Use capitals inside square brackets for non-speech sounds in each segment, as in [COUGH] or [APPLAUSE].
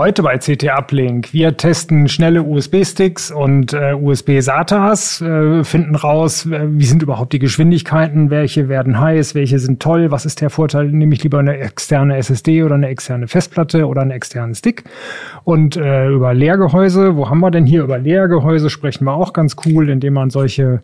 Heute bei CT Uplink. Wir testen schnelle USB-Sticks und äh, USB-SATAs, äh, finden raus, äh, wie sind überhaupt die Geschwindigkeiten, welche werden heiß, welche sind toll, was ist der Vorteil, nehme ich lieber eine externe SSD oder eine externe Festplatte oder einen externen Stick. Und äh, über Leergehäuse, wo haben wir denn hier über Leergehäuse, sprechen wir auch ganz cool, indem man solche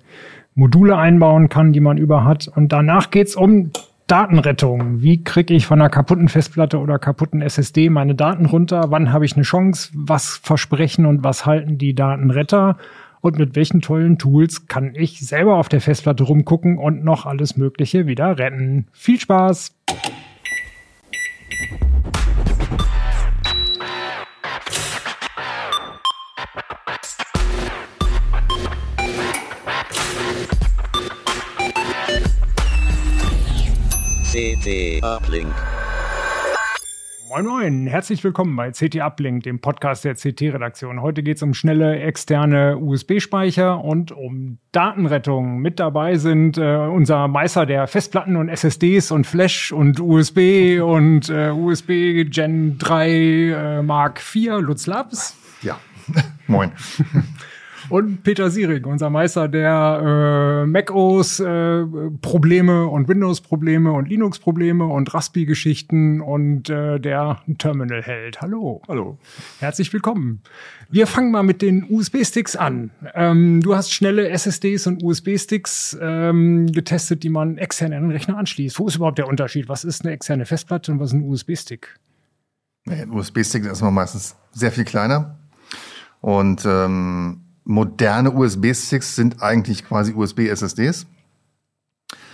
Module einbauen kann, die man über hat. Und danach geht's um Datenrettung. Wie kriege ich von einer kaputten Festplatte oder kaputten SSD meine Daten runter? Wann habe ich eine Chance? Was versprechen und was halten die Datenretter? Und mit welchen tollen Tools kann ich selber auf der Festplatte rumgucken und noch alles Mögliche wieder retten? Viel Spaß! CT Uplink. Moin Moin, herzlich willkommen bei CT Uplink, dem Podcast der CT-Redaktion. Heute geht es um schnelle externe USB-Speicher und um Datenrettung. Mit dabei sind äh, unser Meister der Festplatten und SSDs und Flash und USB und äh, USB Gen 3 äh, Mark IV, Lutz Labs. Ja, [LAUGHS] moin. Und Peter Siering, unser Meister der äh, macOS äh, Probleme und Windows Probleme und Linux Probleme und Raspi Geschichten und äh, der Terminal hält. Hallo. Hallo. Herzlich willkommen. Wir fangen mal mit den USB-Sticks an. Ähm, du hast schnelle SSDs und USB-Sticks ähm, getestet, die man extern an den Rechner anschließt. Wo ist überhaupt der Unterschied? Was ist eine externe Festplatte und was ist ein USB-Stick? Ein USB-Stick ist immer meistens sehr viel kleiner. Und ähm, moderne USB-Sticks sind eigentlich quasi USB-SSDs.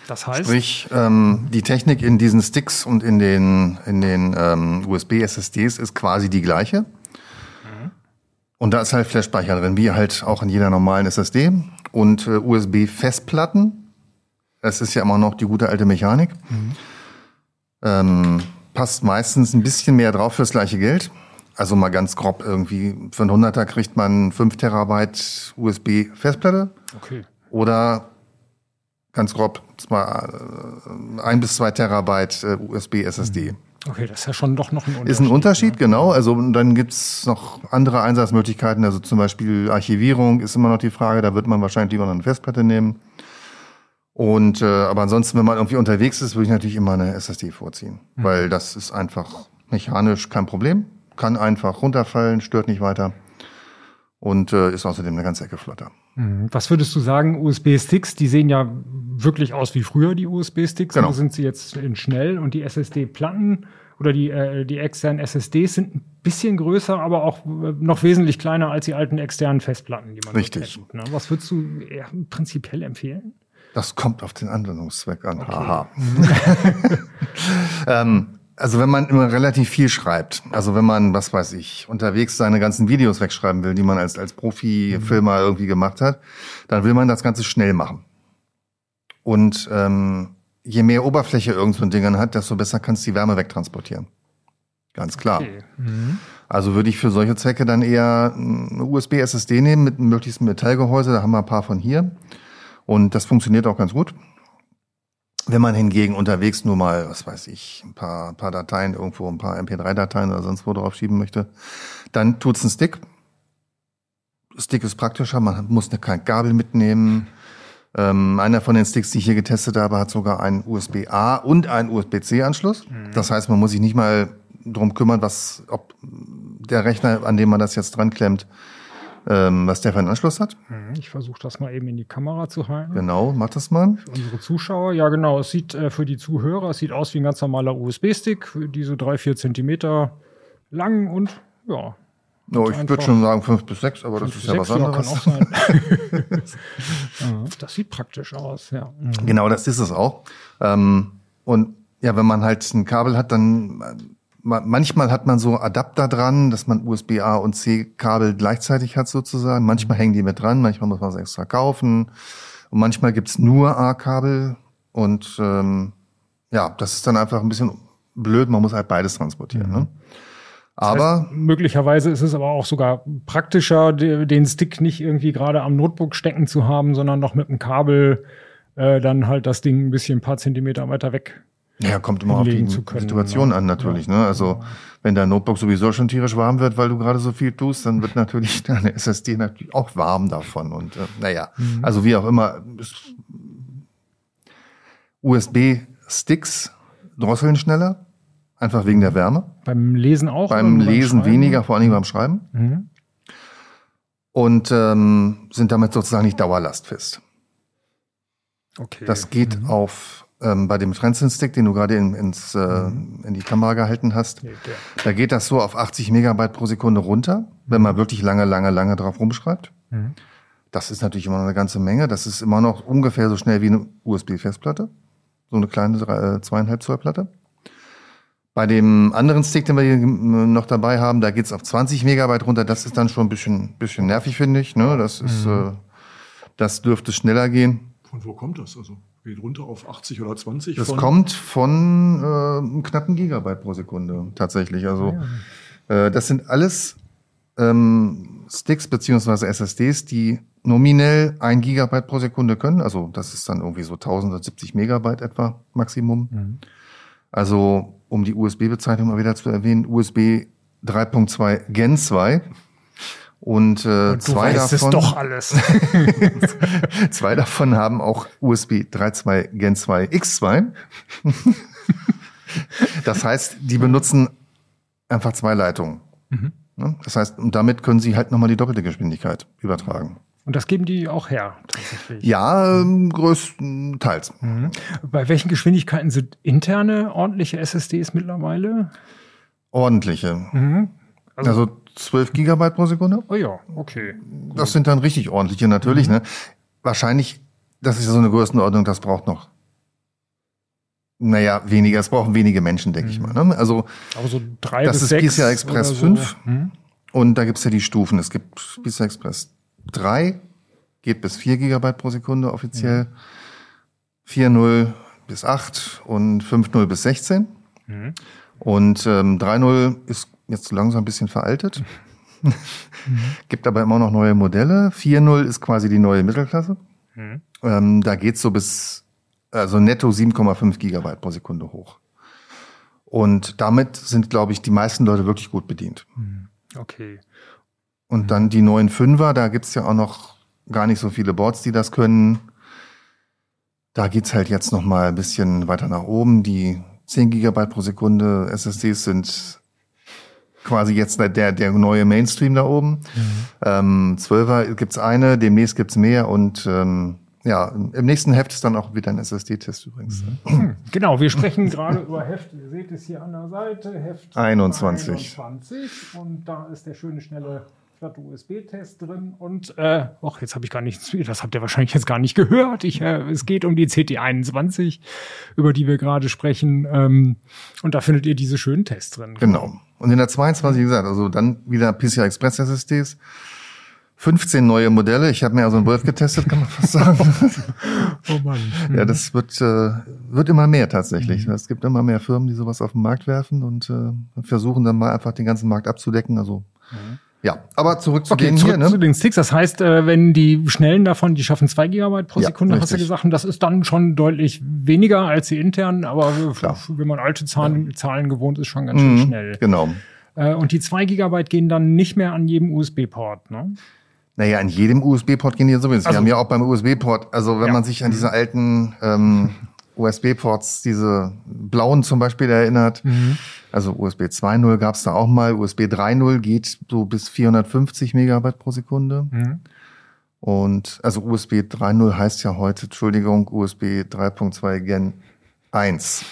Das heißt? Sprich, ähm, die Technik in diesen Sticks und in den, in den ähm, USB-SSDs ist quasi die gleiche. Mhm. Und da ist halt Flash-Speicher drin, wie halt auch in jeder normalen SSD. Und äh, USB-Festplatten, das ist ja immer noch die gute alte Mechanik, mhm. ähm, passt meistens ein bisschen mehr drauf fürs gleiche Geld. Also mal ganz grob irgendwie, für einen 100er kriegt man 5 Terabyte USB-Festplatte. Okay. Oder ganz grob zwar äh, ein bis zwei Terabyte äh, USB-SSD. Okay, das ist ja schon doch noch ein Unterschied. Ist ein Unterschied, ne? genau. Also dann gibt's noch andere Einsatzmöglichkeiten. Also zum Beispiel Archivierung ist immer noch die Frage. Da wird man wahrscheinlich lieber noch eine Festplatte nehmen. Und äh, aber ansonsten, wenn man irgendwie unterwegs ist, würde ich natürlich immer eine SSD vorziehen, mhm. weil das ist einfach mechanisch kein Problem kann einfach runterfallen, stört nicht weiter und äh, ist außerdem eine ganze Ecke flotter. Mhm. Was würdest du sagen, USB-Sticks, die sehen ja wirklich aus wie früher, die USB-Sticks, genau. sind sie jetzt in schnell und die SSD-Platten oder die, äh, die externen SSDs sind ein bisschen größer, aber auch äh, noch wesentlich kleiner als die alten externen Festplatten, die man Richtig. Kennt, ne? Was würdest du prinzipiell empfehlen? Das kommt auf den Anwendungszweck an. Okay. Haha. [LAUGHS] ähm, also wenn man immer relativ viel schreibt, also wenn man, was weiß ich, unterwegs seine ganzen Videos wegschreiben will, die man als, als Profi-Filmer mhm. irgendwie gemacht hat, dann will man das Ganze schnell machen. Und ähm, je mehr Oberfläche irgend so ein Ding hat, desto besser kannst du die Wärme wegtransportieren. Ganz klar. Okay. Mhm. Also würde ich für solche Zwecke dann eher eine USB-SSD nehmen mit einem möglichst Metallgehäuse, da haben wir ein paar von hier. Und das funktioniert auch ganz gut. Wenn man hingegen unterwegs nur mal, was weiß ich, ein paar, ein paar Dateien irgendwo, ein paar MP3-Dateien oder sonst wo drauf schieben möchte, dann tut's ein Stick. Stick ist praktischer, man muss eine kein Gabel mitnehmen. Ähm, einer von den Sticks, die ich hier getestet habe, hat sogar einen USB-A und einen USB-C-Anschluss. Mhm. Das heißt, man muss sich nicht mal drum kümmern, was, ob der Rechner, an dem man das jetzt dran klemmt, ähm, was der für einen Anschluss hat. Mhm, ich versuche das mal eben in die Kamera zu halten. Genau, mach das mal. Für unsere Zuschauer, ja genau, es sieht äh, für die Zuhörer, es sieht aus wie ein ganz normaler USB-Stick, die so drei, vier Zentimeter lang und ja. Oh, ich würde schon sagen fünf bis sechs, aber das ist ja was anderes. Ja, kann auch sein. [LAUGHS] [LAUGHS] das sieht praktisch aus, ja. Genau, das ist es auch. Ähm, und ja, wenn man halt ein Kabel hat, dann manchmal hat man so Adapter dran, dass man USB-A und C-Kabel gleichzeitig hat sozusagen. Manchmal hängen die mit dran, manchmal muss man es extra kaufen. Und manchmal gibt's nur A-Kabel. Und ähm, ja, das ist dann einfach ein bisschen blöd. Man muss halt beides transportieren. Mhm. Ne? Aber das heißt, möglicherweise ist es aber auch sogar praktischer, den Stick nicht irgendwie gerade am Notebook stecken zu haben, sondern noch mit dem Kabel äh, dann halt das Ding ein bisschen ein paar Zentimeter weiter weg Ja, kommt immer auf die Situation an natürlich. Ja. Ne? Also wenn dein Notebook sowieso schon tierisch warm wird, weil du gerade so viel tust, dann wird natürlich [LAUGHS] deine SSD natürlich auch warm davon. Und äh, naja, mhm. also wie auch immer, USB-Sticks drosseln schneller, einfach wegen der Wärme. Beim Lesen auch? Beim Lesen beim weniger, vor allem beim Schreiben. Mhm. Und ähm, sind damit sozusagen nicht dauerlastfest. Okay. Das geht mhm. auf ähm, bei dem Transit-Stick, den du gerade in, ins, äh, mhm. in die Kamera gehalten hast. Nee, da geht das so auf 80 Megabyte pro Sekunde runter, wenn man wirklich lange, lange, lange drauf rumschreibt. Mhm. Das ist natürlich immer noch eine ganze Menge. Das ist immer noch ungefähr so schnell wie eine USB-Festplatte. So eine kleine äh, zweieinhalb Zoll Platte. Bei dem anderen Stick, den wir hier noch dabei haben, da geht's auf 20 Megabyte runter. Das ist dann schon ein bisschen, bisschen nervig, finde ich. Ne? Das ist, mhm. äh, das dürfte schneller gehen. Von wo kommt das? Also geht runter auf 80 oder 20? Das von kommt von äh, einem knappen Gigabyte pro Sekunde tatsächlich. Also ja. äh, das sind alles ähm, Sticks beziehungsweise SSDs, die nominell ein Gigabyte pro Sekunde können. Also das ist dann irgendwie so 1070 Megabyte etwa Maximum. Mhm. Also um die USB-Bezeichnung mal wieder zu erwähnen, USB 3.2 Gen 2. Und, äh, Und zwei davon, doch alles. [LAUGHS] zwei davon haben auch USB 3.2 Gen 2 X2. [LAUGHS] das heißt, die benutzen einfach zwei Leitungen. Mhm. Ne? Das heißt, und damit können sie halt nochmal die doppelte Geschwindigkeit übertragen. Und das geben die auch her, tatsächlich. Ja, ähm, größtenteils. Mhm. Bei welchen Geschwindigkeiten sind interne ordentliche SSDs mittlerweile? Ordentliche. Mhm. Also, also 12 Gigabyte pro Sekunde. Oh ja, okay. Gut. Das sind dann richtig ordentliche natürlich. Mhm. Ne? Wahrscheinlich, das ist ja so eine Größenordnung, das braucht noch naja, weniger, es brauchen wenige Menschen, denke mhm. ich mal. Ne? Also, Aber so drei das bis ist PCI Express so. 5 mhm. und da gibt's ja die Stufen. Es gibt PCI Express 3, geht bis 4 Gigabyte pro Sekunde offiziell, mhm. 4.0 bis 8 und 5.0 bis 16. Mhm. Und ähm, 3.0 ist jetzt langsam ein bisschen veraltet. Mhm. [LAUGHS] Gibt aber immer noch neue Modelle. 4.0 ist quasi die neue Mittelklasse. Mhm. Ähm, da geht's so bis also netto 7,5 Gigabyte pro Sekunde hoch. Und damit sind, glaube ich, die meisten Leute wirklich gut bedient. Mhm. Okay. Und dann die neuen Fünfer, da gibt's ja auch noch gar nicht so viele Boards, die das können. Da geht's halt jetzt noch mal ein bisschen weiter nach oben. Die 10 Gigabyte pro Sekunde SSDs sind quasi jetzt der, der neue Mainstream da oben. Mhm. Ähm, 12er gibt's eine, demnächst gibt's mehr und ähm, ja, im nächsten Heft ist dann auch wieder ein SSD-Test übrigens. Mhm. Genau, wir sprechen gerade über Heft, ihr seht es hier an der Seite, Heft 21. 21 und da ist der schöne, schnelle USB-Test drin und äh, och, jetzt habe ich gar nichts, das habt ihr wahrscheinlich jetzt gar nicht gehört. Ich, äh, es geht um die CT21, über die wir gerade sprechen. Ähm, und da findet ihr diese schönen Tests drin. Genau. Und in der 22, wie gesagt, also dann wieder PCI Express SSDs. 15 neue Modelle. Ich habe mir also ein Wolf getestet, kann man fast sagen. [LAUGHS] oh Mann. [LAUGHS] Ja, das wird, äh, wird immer mehr tatsächlich. Mhm. Es gibt immer mehr Firmen, die sowas auf den Markt werfen und äh, versuchen dann mal einfach den ganzen Markt abzudecken. Also mhm. Ja, aber zurück zu okay, denen zurück hier. Ne? zu den Sticks. Das heißt, äh, wenn die schnellen davon, die schaffen zwei Gigabyte pro Sekunde, ja, hast du gesagt, und das ist dann schon deutlich weniger als die internen, aber Klar. wenn man alte Zahlen, ja. Zahlen gewohnt ist, schon ganz schön mhm, schnell. Genau. Äh, und die zwei Gigabyte gehen dann nicht mehr an jedem USB-Port, ne? Naja, an jedem USB-Port gehen die sowieso. Also, Wir haben ja auch beim USB-Port, also wenn ja. man sich an diese alten ähm, USB-Ports, diese blauen zum Beispiel erinnert, mhm. Also USB 2.0 gab es da auch mal, USB 3.0 geht so bis 450 Megabyte pro Sekunde. Mhm. Und also USB 3.0 heißt ja heute, Entschuldigung, USB 3.2 Gen 1.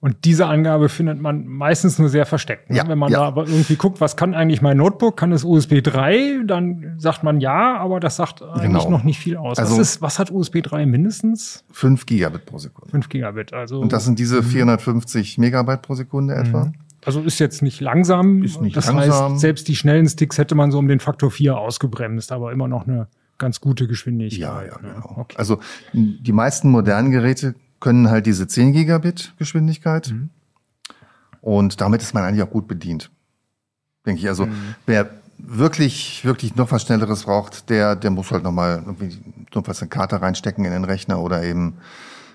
Und diese Angabe findet man meistens nur sehr versteckt. Ne? Ja, Wenn man ja. da aber irgendwie guckt, was kann eigentlich mein Notebook? Kann es USB 3? Dann sagt man ja, aber das sagt eigentlich genau. noch nicht viel aus. Also was, ist, was hat USB 3 mindestens? 5 Gigabit pro Sekunde. 5 Gigabit, also. Und das sind diese 450 mhm. Megabyte pro Sekunde etwa. Mhm. Also ist jetzt nicht langsam. Ist nicht das langsam. heißt, selbst die schnellen Sticks hätte man so um den Faktor 4 ausgebremst, aber immer noch eine ganz gute Geschwindigkeit. Ja, ja, ne? genau. Okay. Also die meisten modernen Geräte können halt diese 10 Gigabit Geschwindigkeit. Mhm. Und damit ist man eigentlich auch gut bedient. Denke ich. Also, mhm. wer wirklich, wirklich noch was Schnelleres braucht, der, der muss halt nochmal irgendwie notfalls eine Karte reinstecken in den Rechner oder eben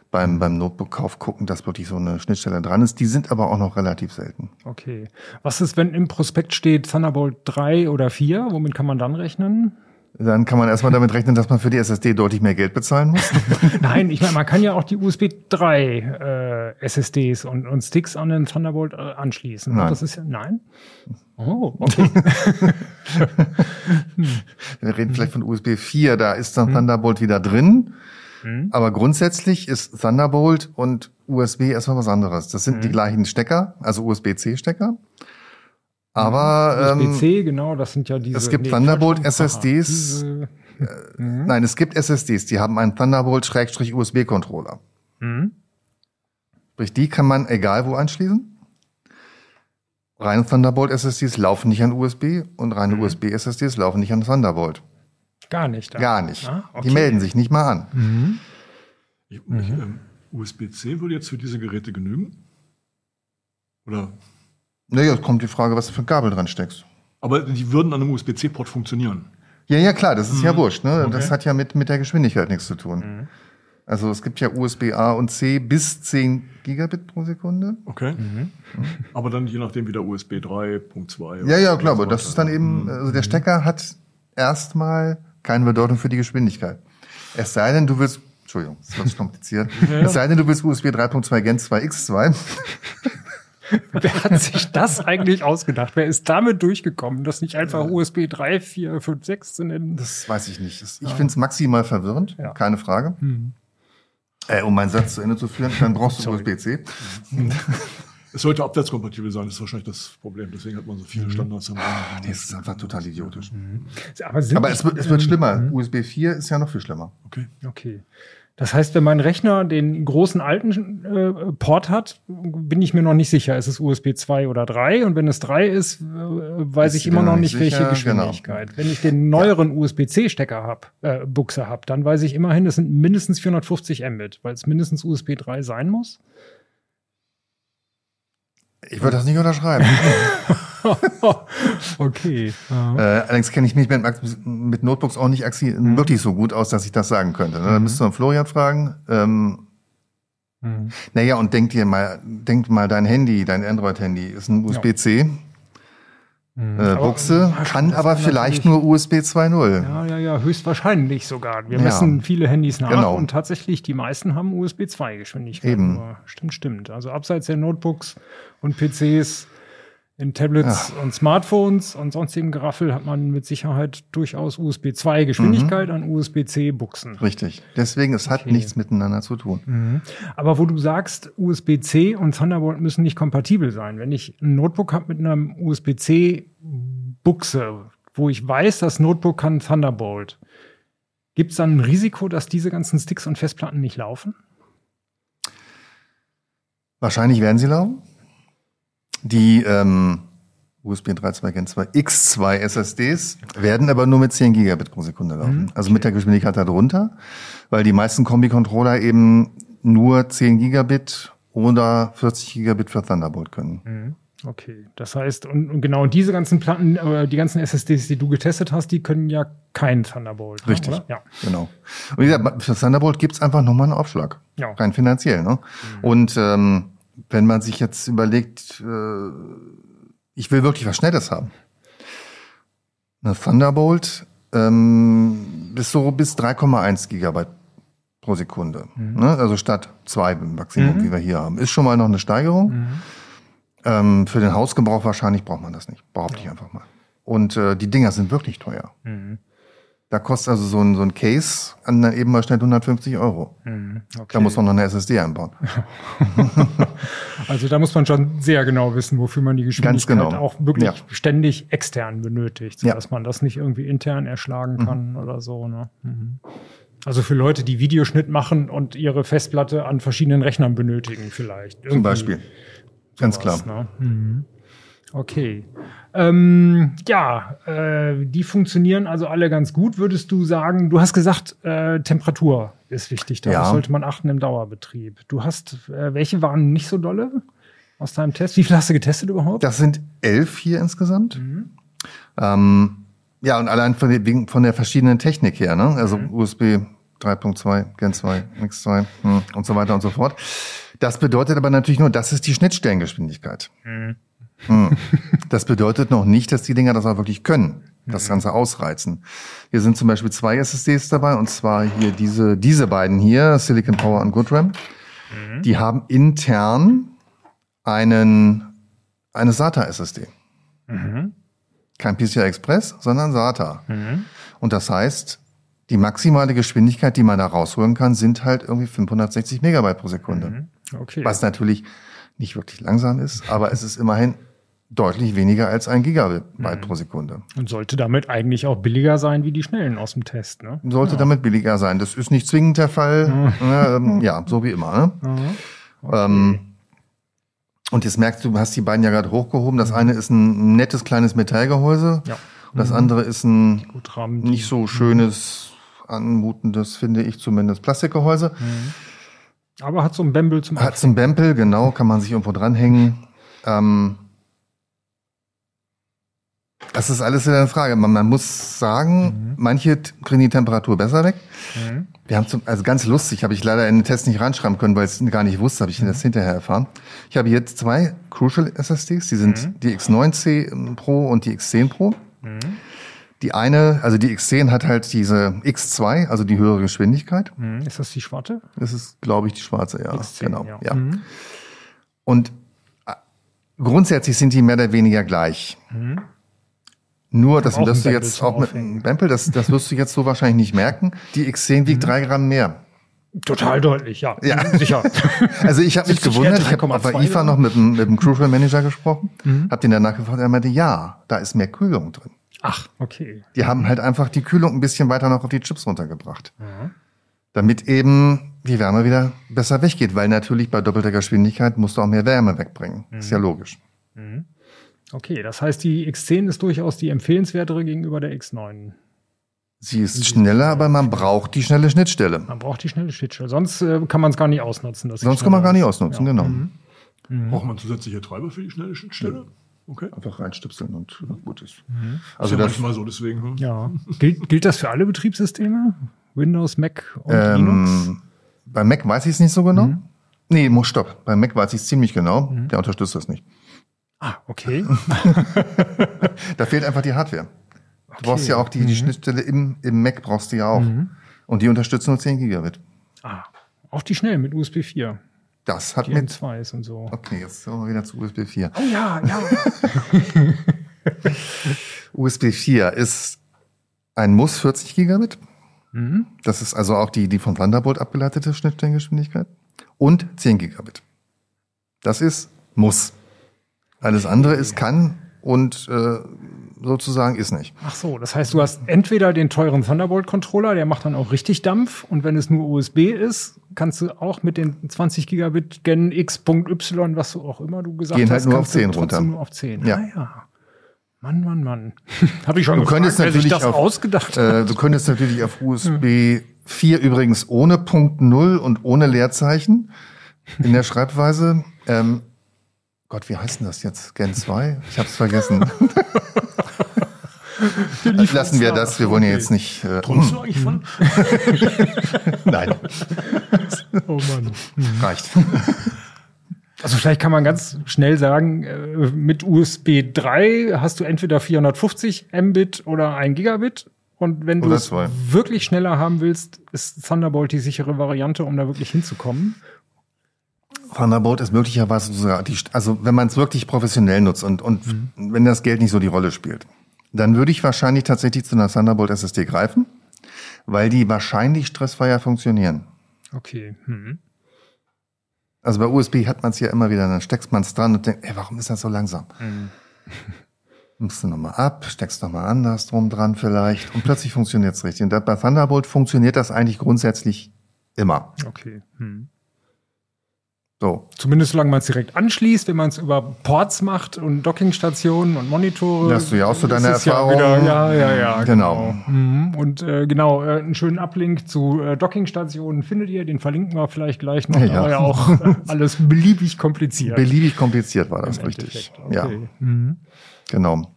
beim, beim Notebook-Kauf gucken, dass wirklich so eine Schnittstelle dran ist. Die sind aber auch noch relativ selten. Okay. Was ist, wenn im Prospekt steht Thunderbolt 3 oder 4? Womit kann man dann rechnen? Dann kann man erstmal damit rechnen, dass man für die SSD deutlich mehr Geld bezahlen muss. [LAUGHS] Nein, ich meine, man kann ja auch die USB 3 äh, SSDs und, und Sticks an den Thunderbolt äh, anschließen. Nein. Das ist ja nein. Oh, okay. [LAUGHS] Wir reden vielleicht von USB 4, da ist dann Thunderbolt wieder drin. Aber grundsätzlich ist Thunderbolt und USB erstmal was anderes. Das sind die gleichen Stecker, also USB-C-Stecker. Aber ähm, USB-C, genau, das sind ja diese. es gibt nee, Thunderbolt Quatsch, aha, SSDs. diese- nein, es gibt SSDs, die haben einen Thunderbolt-USB-Controller. Mhm. Sprich, die kann man egal wo anschließen. Reine Thunderbolt-SSDs laufen nicht an USB und reine USB-SSDs laufen nicht an Thunderbolt. Gar nicht. Gar nicht. Ah, okay. Die melden sich nicht mal an. Ich, ich, ähm, USB-C würde jetzt für diese Geräte genügen? Oder? Naja, es kommt die Frage, was du für ein Kabel dran steckst. Aber die würden an einem USB-C-Port funktionieren. Ja, ja, klar, das ist ja wurscht. Ne? Das Okay. hat ja mit, mit der Geschwindigkeit nichts zu tun. Also es gibt ja USB A und C bis 10 Gigabit pro Sekunde. Okay. Aber dann je nachdem wieder USB 3.2. Ja, ja, klar, so aber das ist dann eben, also der Stecker hat erstmal keine Bedeutung für die Geschwindigkeit. Es sei denn, du willst, Entschuldigung, das wird [LAUGHS] kompliziert. Es sei denn, du willst USB 3.2 Gen 2 X2. Wer hat sich das eigentlich ausgedacht? Wer ist damit durchgekommen, das nicht einfach USB 3, 4, 5, 6 zu nennen? Das weiß ich nicht. Ich finde es maximal verwirrend, Ja. keine Frage. Äh, um meinen Satz zu Ende zu führen, dann brauchst du USB-C. Es sollte abwärtskompatibel sein, das ist wahrscheinlich das Problem. Deswegen hat man so viele Standards. am Ende. Nee, das ist einfach total idiotisch. Aber, sind Aber es wird, es wird schlimmer. USB 4 ist ja noch viel schlimmer. Okay. Okay. Das heißt, wenn mein Rechner den großen alten äh, Port hat, bin ich mir noch nicht sicher, ist es USB 2 oder 3? Und wenn es 3 ist, äh, weiß Bist ich immer noch nicht, nicht welche sicher? Geschwindigkeit. Wenn ich den neueren USB-C-Stecker hab, äh, Buchse hab, dann weiß ich immerhin, es sind mindestens 450 Mbit, weil es mindestens USB 3 sein muss. Ich würde das nicht unterschreiben. [LAUGHS] okay. äh, allerdings kenne ich mich mit, mit Notebooks auch nicht Axi wirklich so gut aus, dass ich das sagen könnte. Ne? Da müsst ihr Florian fragen. Ähm, Mhm. naja, und denk dir mal, denk mal, dein Handy, dein Android-Handy ist ein USB-C. Mhm. Äh, Buchse, kann aber vielleicht nur USB 2.0. Ja, ja, ja, höchstwahrscheinlich sogar. Wir Ja. messen viele Handys nach Genau. und tatsächlich die meisten haben USB 2 Geschwindigkeit. Eben. Stimmt, stimmt. Also abseits der Notebooks und PCs in Tablets und Smartphones und sonstigen Geraffel hat man mit Sicherheit durchaus USB 2 Geschwindigkeit an USB-C Buchsen. Richtig. Deswegen, es hat Okay. nichts miteinander zu tun. Aber wo du sagst, USB-C und Thunderbolt müssen nicht kompatibel sein. Wenn ich ein Notebook habe mit einem USB-C Buchse, wo ich weiß, das Notebook kann Thunderbolt, gibt es dann ein Risiko, dass diese ganzen Sticks und Festplatten nicht laufen? Wahrscheinlich werden sie laufen. Die ähm, USB 3.2 Gen 2 X2 SSDs werden aber nur mit 10 Gigabit pro Sekunde laufen. Also mit der Geschwindigkeit darunter, weil die meisten Kombi-Controller eben nur 10 Gigabit oder 40 Gigabit für Thunderbolt können. Okay, das heißt, und, und genau diese ganzen Platten, äh, die ganzen SSDs, die du getestet hast, die können ja kein Thunderbolt. ne, Richtig. Oder? Ja. Genau. Und wie gesagt, für Thunderbolt gibt's einfach nochmal einen Aufschlag. Ja. Rein finanziell. Ne? Und ähm, wenn man sich jetzt überlegt, äh, ich will wirklich was Schnelles haben. Eine Thunderbolt ähm, ist so bis 3,1 Gigabyte pro Sekunde. Ne? Also statt zwei im Maximum, wie wir hier haben. Ist schon mal noch eine Steigerung. Ähm, für den Hausgebrauch wahrscheinlich braucht man das nicht. Behaupte ich einfach mal. Und äh, die Dinger sind wirklich teuer. Da kostet also so ein, so ein Case an eben mal schnell 150 Euro. Okay. Da muss man noch eine SSD einbauen. [LAUGHS] Also da muss man schon sehr genau wissen, wofür man die Geschwindigkeit genau. auch wirklich Ja. ständig extern benötigt, Ja. sodass man das nicht irgendwie intern erschlagen kann oder so. Ne? Mhm. Also für Leute, die Videoschnitt machen und ihre Festplatte an verschiedenen Rechnern benötigen vielleicht. Zum Irgendwie Beispiel. Ganz klar. Ne? Mhm. Okay. Ähm, ja, äh, die funktionieren also alle ganz gut. Würdest du sagen, du hast gesagt, äh, Temperatur ist wichtig. Darauf Ja. sollte man achten im Dauerbetrieb. Du hast, äh, welche waren nicht so dolle aus deinem Test? Wie viel hast du getestet überhaupt? Das sind elf hier insgesamt. Ähm, ja, und allein von der, wegen, von der verschiedenen Technik her, ne? Also USB 3.2, Gen 2, X2 hm, und so weiter und so fort. Das bedeutet aber natürlich nur, das ist die Schnittstellengeschwindigkeit. Mhm. Hm. Das bedeutet noch nicht, dass die Dinger das auch wirklich können, das Ganze ausreizen. Hier sind zum Beispiel zwei SSDs dabei, und zwar hier diese, diese beiden hier, Silicon Power und GoodRAM. Mhm. Die haben intern einen, eine SATA-SSD. Mhm. Kein PCI Express, sondern SATA. Mhm. Und das heißt, die maximale Geschwindigkeit, die man da rausholen kann, sind halt irgendwie 560 Megabyte pro Sekunde. Mhm. Okay. Was natürlich nicht wirklich langsam ist, aber es ist immerhin deutlich weniger als ein Gigabyte mhm. pro Sekunde. Und sollte damit eigentlich auch billiger sein wie die Schnellen aus dem Test, ne? Sollte ja. damit billiger sein. Das ist nicht zwingend der Fall. Ähm, ja, so wie immer. Ne? Okay. Ähm, und jetzt merkst du, du hast die beiden ja gerade hochgehoben. Das mhm. eine ist ein nettes kleines Metallgehäuse. Ja. Und das mhm. andere ist ein nicht so schönes, anmutendes, finde ich zumindest, Plastikgehäuse. Mhm. Aber hat so ein Bembel zum Hat so ein Bempel, genau, kann man sich irgendwo dranhängen. Ähm, das ist alles wieder eine Frage. Man, man muss sagen, mhm. manche kriegen die Temperatur besser weg. Mhm. Wir haben zum, also ganz lustig, habe ich leider in den Test nicht reinschreiben können, weil ich es gar nicht wusste, habe ich mhm. das hinterher erfahren. Ich habe jetzt zwei Crucial SSDs, die sind mhm. die X9C Pro und die X10 Pro. Mhm. Die eine, also die X10 hat halt diese X2, also die höhere Geschwindigkeit. Mhm. Ist das die schwarze? Das ist, glaube ich, die schwarze, ja. X10, genau. Ja. ja. Und äh, grundsätzlich sind die mehr oder weniger gleich. Mhm. Nur, das wirst du jetzt auch mit einem Bempel, das, das wirst du jetzt so wahrscheinlich nicht merken. Die X10 wiegt mhm. drei Gramm mehr. Total deutlich, ja. Ja, sicher. [LAUGHS] also ich habe mich gewundert, ich habe bei IFA noch mit dem, mit dem Crucial Manager gesprochen, mhm. habe den danach gefragt, er meinte, ja, da ist mehr Kühlung drin. Ach, okay. Die haben halt einfach die Kühlung ein bisschen weiter noch auf die Chips runtergebracht. Mhm. Damit eben die Wärme wieder besser weggeht, weil natürlich bei doppelter Geschwindigkeit musst du auch mehr Wärme wegbringen. Mhm. Ist ja logisch. Mhm. Okay, das heißt, die X10 ist durchaus die empfehlenswertere gegenüber der X9. Sie ist schneller, aber man braucht die schnelle Schnittstelle. Man braucht die schnelle Schnittstelle. Sonst äh, kann man es gar nicht ausnutzen. Sonst kann man gar nicht ausnutzen, ja. genau. Mhm. Mhm. Braucht man zusätzliche Treiber für die schnelle Schnittstelle? Okay. Einfach reinstöpseln und gut ist. Mhm. Also ist ja das manchmal so, deswegen. Hm? Ja. gilt, gilt das für alle Betriebssysteme? Windows, Mac und ähm, Linux? Bei Mac weiß ich es nicht so genau. Mhm. Nee, muss stopp. Bei Mac weiß ich es ziemlich genau. Mhm. Der unterstützt das nicht. Ah, okay. [LAUGHS] da fehlt einfach die Hardware. Du okay. brauchst ja auch die, die mhm. Schnittstelle im, im Mac brauchst du ja auch. Mhm. Und die unterstützen nur 10 Gigabit. Ah, auch die schnell mit USB 4. Das hat mit M2 ist und so. Okay, jetzt sind wir wieder zu USB 4. Oh ja, ja. [LAUGHS] USB 4 ist ein Muss 40 Gigabit. Mhm. Das ist also auch die, die von Thunderbolt abgeleitete Schnittstellengeschwindigkeit. Und 10 Gigabit. Das ist Muss. Alles andere ist kann und äh, sozusagen ist nicht. Ach so, das heißt, du hast entweder den teuren Thunderbolt-Controller, der macht dann auch richtig Dampf und wenn es nur USB ist, kannst du auch mit den 20 Gigabit Gen X.Y, was du auch immer du gesagt Gehen hast, halt nur auf 10 runter. Nur auf 10. Ja. Ah, ja. Mann, Mann, Mann. [LAUGHS] Habe ich schon du gefragt, könntest natürlich das auf, ausgedacht äh, Du könntest natürlich auf [LAUGHS] USB 4 übrigens ohne Punkt 0 und ohne Leerzeichen in der Schreibweise ähm, Gott, wie heißt denn das jetzt? Gen 2? Ich hab's vergessen. [LAUGHS] Lassen wir das, wir wollen ja jetzt nicht. Äh, Träumst du eigentlich von? [LAUGHS] Nein. Oh Mann. Reicht. Also vielleicht kann man ganz schnell sagen, äh, mit USB 3 hast du entweder 450 Mbit oder 1 Gigabit. Und wenn du es wirklich schneller haben willst, ist Thunderbolt die sichere Variante, um da wirklich hinzukommen. Thunderbolt ist möglicherweise sogar die, also wenn man es wirklich professionell nutzt und, und mhm. wenn das Geld nicht so die Rolle spielt, dann würde ich wahrscheinlich tatsächlich zu einer Thunderbolt SSD greifen, weil die wahrscheinlich stressfreier funktionieren. Okay. Mhm. Also bei USB hat man es ja immer wieder, dann steckst man es dran und denkt, ey, warum ist das so langsam? [LAUGHS] Mhm. Nimmst du nochmal ab, steckst nochmal andersrum dran vielleicht und plötzlich [LAUGHS] funktioniert es richtig. Und bei Thunderbolt funktioniert das eigentlich grundsätzlich immer. Okay. Mhm. So. Zumindest solange man es direkt anschließt, wenn man es über Ports macht und Dockingstationen und Monitore. Da hast du ja auch so deine Erfahrung. Ja, wieder, ja, ja, ja. Genau. genau. Mhm. Und äh, genau, äh, einen schönen Uplink zu äh, Dockingstationen findet ihr, den verlinken wir vielleicht gleich noch. Ja. Aber ja auch äh, [LAUGHS] alles beliebig kompliziert. Beliebig kompliziert war das, richtig. Okay. Ja. Mhm. Genau.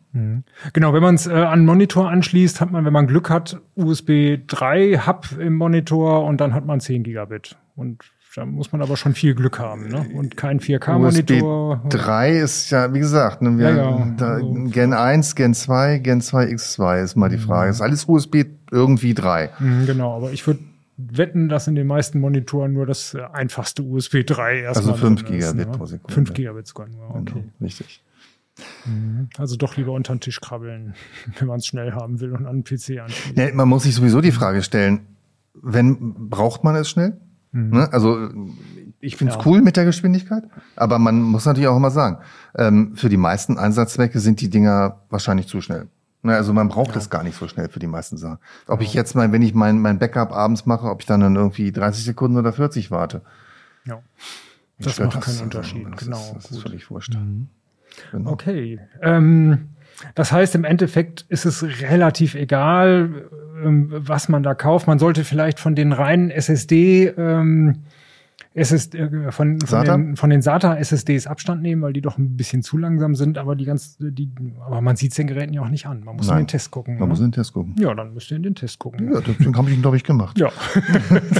Genau, wenn man es äh, an einen Monitor anschließt, hat man, wenn man Glück hat, USB 3 Hub im Monitor und dann hat man 10 Gigabit. Und da muss man aber schon viel Glück haben, ne? Und kein 4K-Monitor. USB 3 ist ja, wie gesagt, ne, wir, Ja, ja. Da, Also- Gen 1, Gen 2, Gen 2 X2 ist mal die Frage. Ist alles USB irgendwie 3. Mhm, Genau, aber ich würde wetten, dass in den meisten Monitoren nur das einfachste USB 3 erstmal Also fünf drin ist, Gigabit ne? pro Sekunde. 5 Gigabit sogar nur, okay. Genau, richtig. Also doch lieber unter den Tisch krabbeln, [LAUGHS] wenn man es schnell haben will und an den PC anschließen. Ja, man muss sich sowieso die Frage stellen, wenn braucht man es schnell? Ne? Also ich finde es Mhm. Ja. cool mit der Geschwindigkeit, aber man muss natürlich auch immer sagen, ähm, für die meisten Einsatzzwecke sind die Dinger wahrscheinlich zu schnell. Ne, Also man braucht es gar nicht so schnell für die meisten Sachen. Ob ich jetzt mal, wenn ich mein, mein Backup abends mache, ob ich dann, dann irgendwie 30 Sekunden oder 40 warte. Ja. Das macht keinen Also, Unterschied, das genau, Ist, das ist gut. völlig wurscht. Genau. Okay. Ähm, das heißt, im Endeffekt ist es relativ egal, was man da kauft. Man sollte vielleicht von den reinen SSD, ähm, SSD äh, von, von, den, von den SATA SSDs Abstand nehmen, weil die doch ein bisschen zu langsam sind, aber die ganz, die, aber man sieht den Geräten ja auch nicht an. Man muss in Nein. den Test gucken. Man ne? muss in den Test gucken. ja, dann müsst ihr in den Test gucken. Ja, deswegen habe ich ihn, glaube ich, gemacht. Ja. [LAUGHS]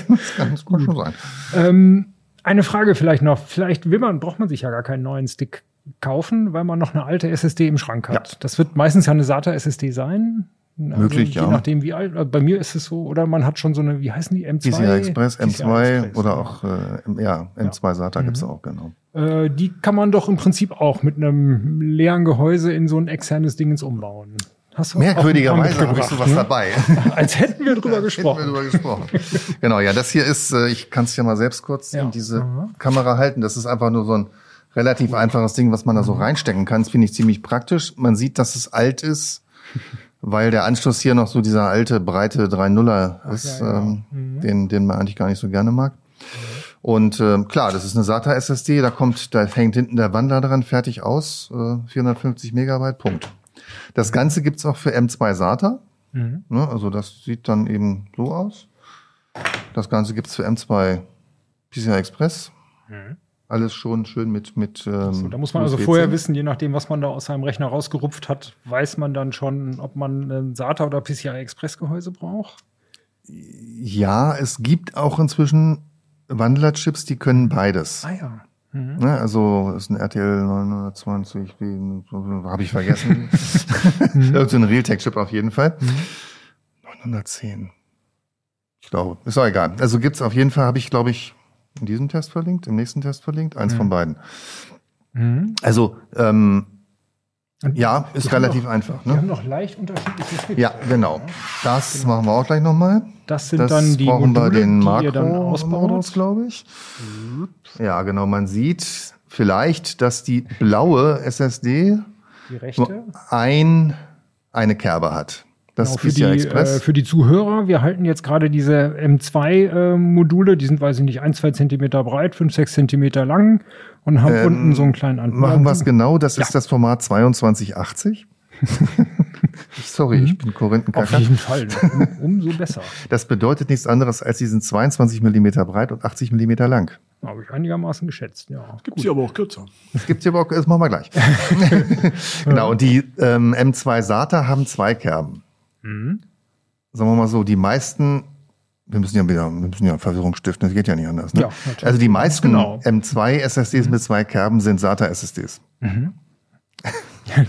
Das kann, das kann schon sein. Ähm, eine Frage vielleicht noch. Vielleicht will man, braucht man sich ja gar keinen neuen Stick kaufen, weil man noch eine alte SSD im Schrank hat. Ja. Das wird meistens ja eine SATA SSD sein. Also Möglich, je ja. nachdem, wie alt. also Bei mir ist es so, oder man hat schon so eine, wie heißen die, M2? PCI Express, M2 PCI Express, oder ja. auch äh, ja, M2 SATA gibt's auch, genau. Äh, die kann man doch im Prinzip auch mit einem leeren Gehäuse in so ein externes Dingens umbauen. Merkwürdigerweise habe ich sowas ne? dabei. [LAUGHS] Als hätten wir drüber [LAUGHS] Hätten wir gesprochen. drüber gesprochen. genau, ja, das hier ist, äh, ich kann es ja mal selbst kurz Ja. in diese Aha. Kamera halten. Das ist einfach nur so ein relativ einfaches Ding, was man da so Mhm. reinstecken kann. Das finde ich ziemlich praktisch. Man sieht, dass es alt ist, weil der Anschluss hier noch so dieser alte, breite 3.0er ist, ja, genau. ähm, den, den man eigentlich gar nicht so gerne mag. Und ähm, klar, das ist eine SATA SSD, da kommt, da hängt hinten der Wandler dran, fertig aus, äh, 450 Megabyte, Punkt. Das Ganze gibt's auch für M2 SATA. Mhm. Ne, also das sieht dann eben so aus. Das Ganze gibt's für M2 PCI Express. Alles schon schön mit mit. Ähm, Mhm. So, da muss man also vorher wissen, je nachdem, was man da aus seinem Rechner rausgerupft hat, weiß man dann schon, ob man ein SATA oder PCI Express Gehäuse braucht. Ja, es gibt auch inzwischen Wandlerchips, die können beides. Ah ja. Mhm. Ne, also ist ein RTL 920, habe ich vergessen. [LAUGHS] [LAUGHS] Mhm. So ein Realtek-Chip auf jeden Fall. 910. Ich glaube, ist auch egal. Also gibt's auf jeden Fall, habe ich, glaube ich, in diesem Test verlinkt, im nächsten Test verlinkt, eins von beiden. Mhm. Also ähm, Und ja, ist haben relativ noch- einfach. Die haben Ne? noch leicht unterschiedliche Switch. Ja, genau. Das machen wir auch gleich nochmal. Das sind Das dann die brauchen Module, wir den die ihr dann ausbaut. glaube ich. Ja, genau. Man sieht vielleicht, dass die blaue SSD Die rechte. ein, eine Kerbe hat. Das Genau, ist für, die, PCI äh, Express. für die Zuhörer, wir halten jetzt gerade diese M2-Module, die sind, weiß ich nicht, ein, zwei Zentimeter breit, fünf, sechs Zentimeter lang und haben Ähm, unten so einen kleinen Anteil. Machen wir es genau. Das Ja. ist das Format 2280. [LAUGHS] Sorry, ich bin Mhm. Auf Korinthenkacker. jeden Fall. Um, umso besser. [LAUGHS] Das bedeutet nichts anderes als die sind 22 Millimeter breit und 80 Millimeter lang. Habe ich einigermaßen geschätzt, ja. Gibt sie aber auch kürzer. Das gibt's hier aber auch, das machen wir gleich. [LAUGHS] genau, und die ähm, M2 SATA haben zwei Kerben. Mhm. Sagen wir mal so, die meisten, wir müssen ja wieder, wir müssen ja Verwirrung stiften, das geht ja nicht anders. Ne? Ja, natürlich. also die meisten Genau. M2 SSDs mit zwei Kerben sind SATA SSDs. [LAUGHS]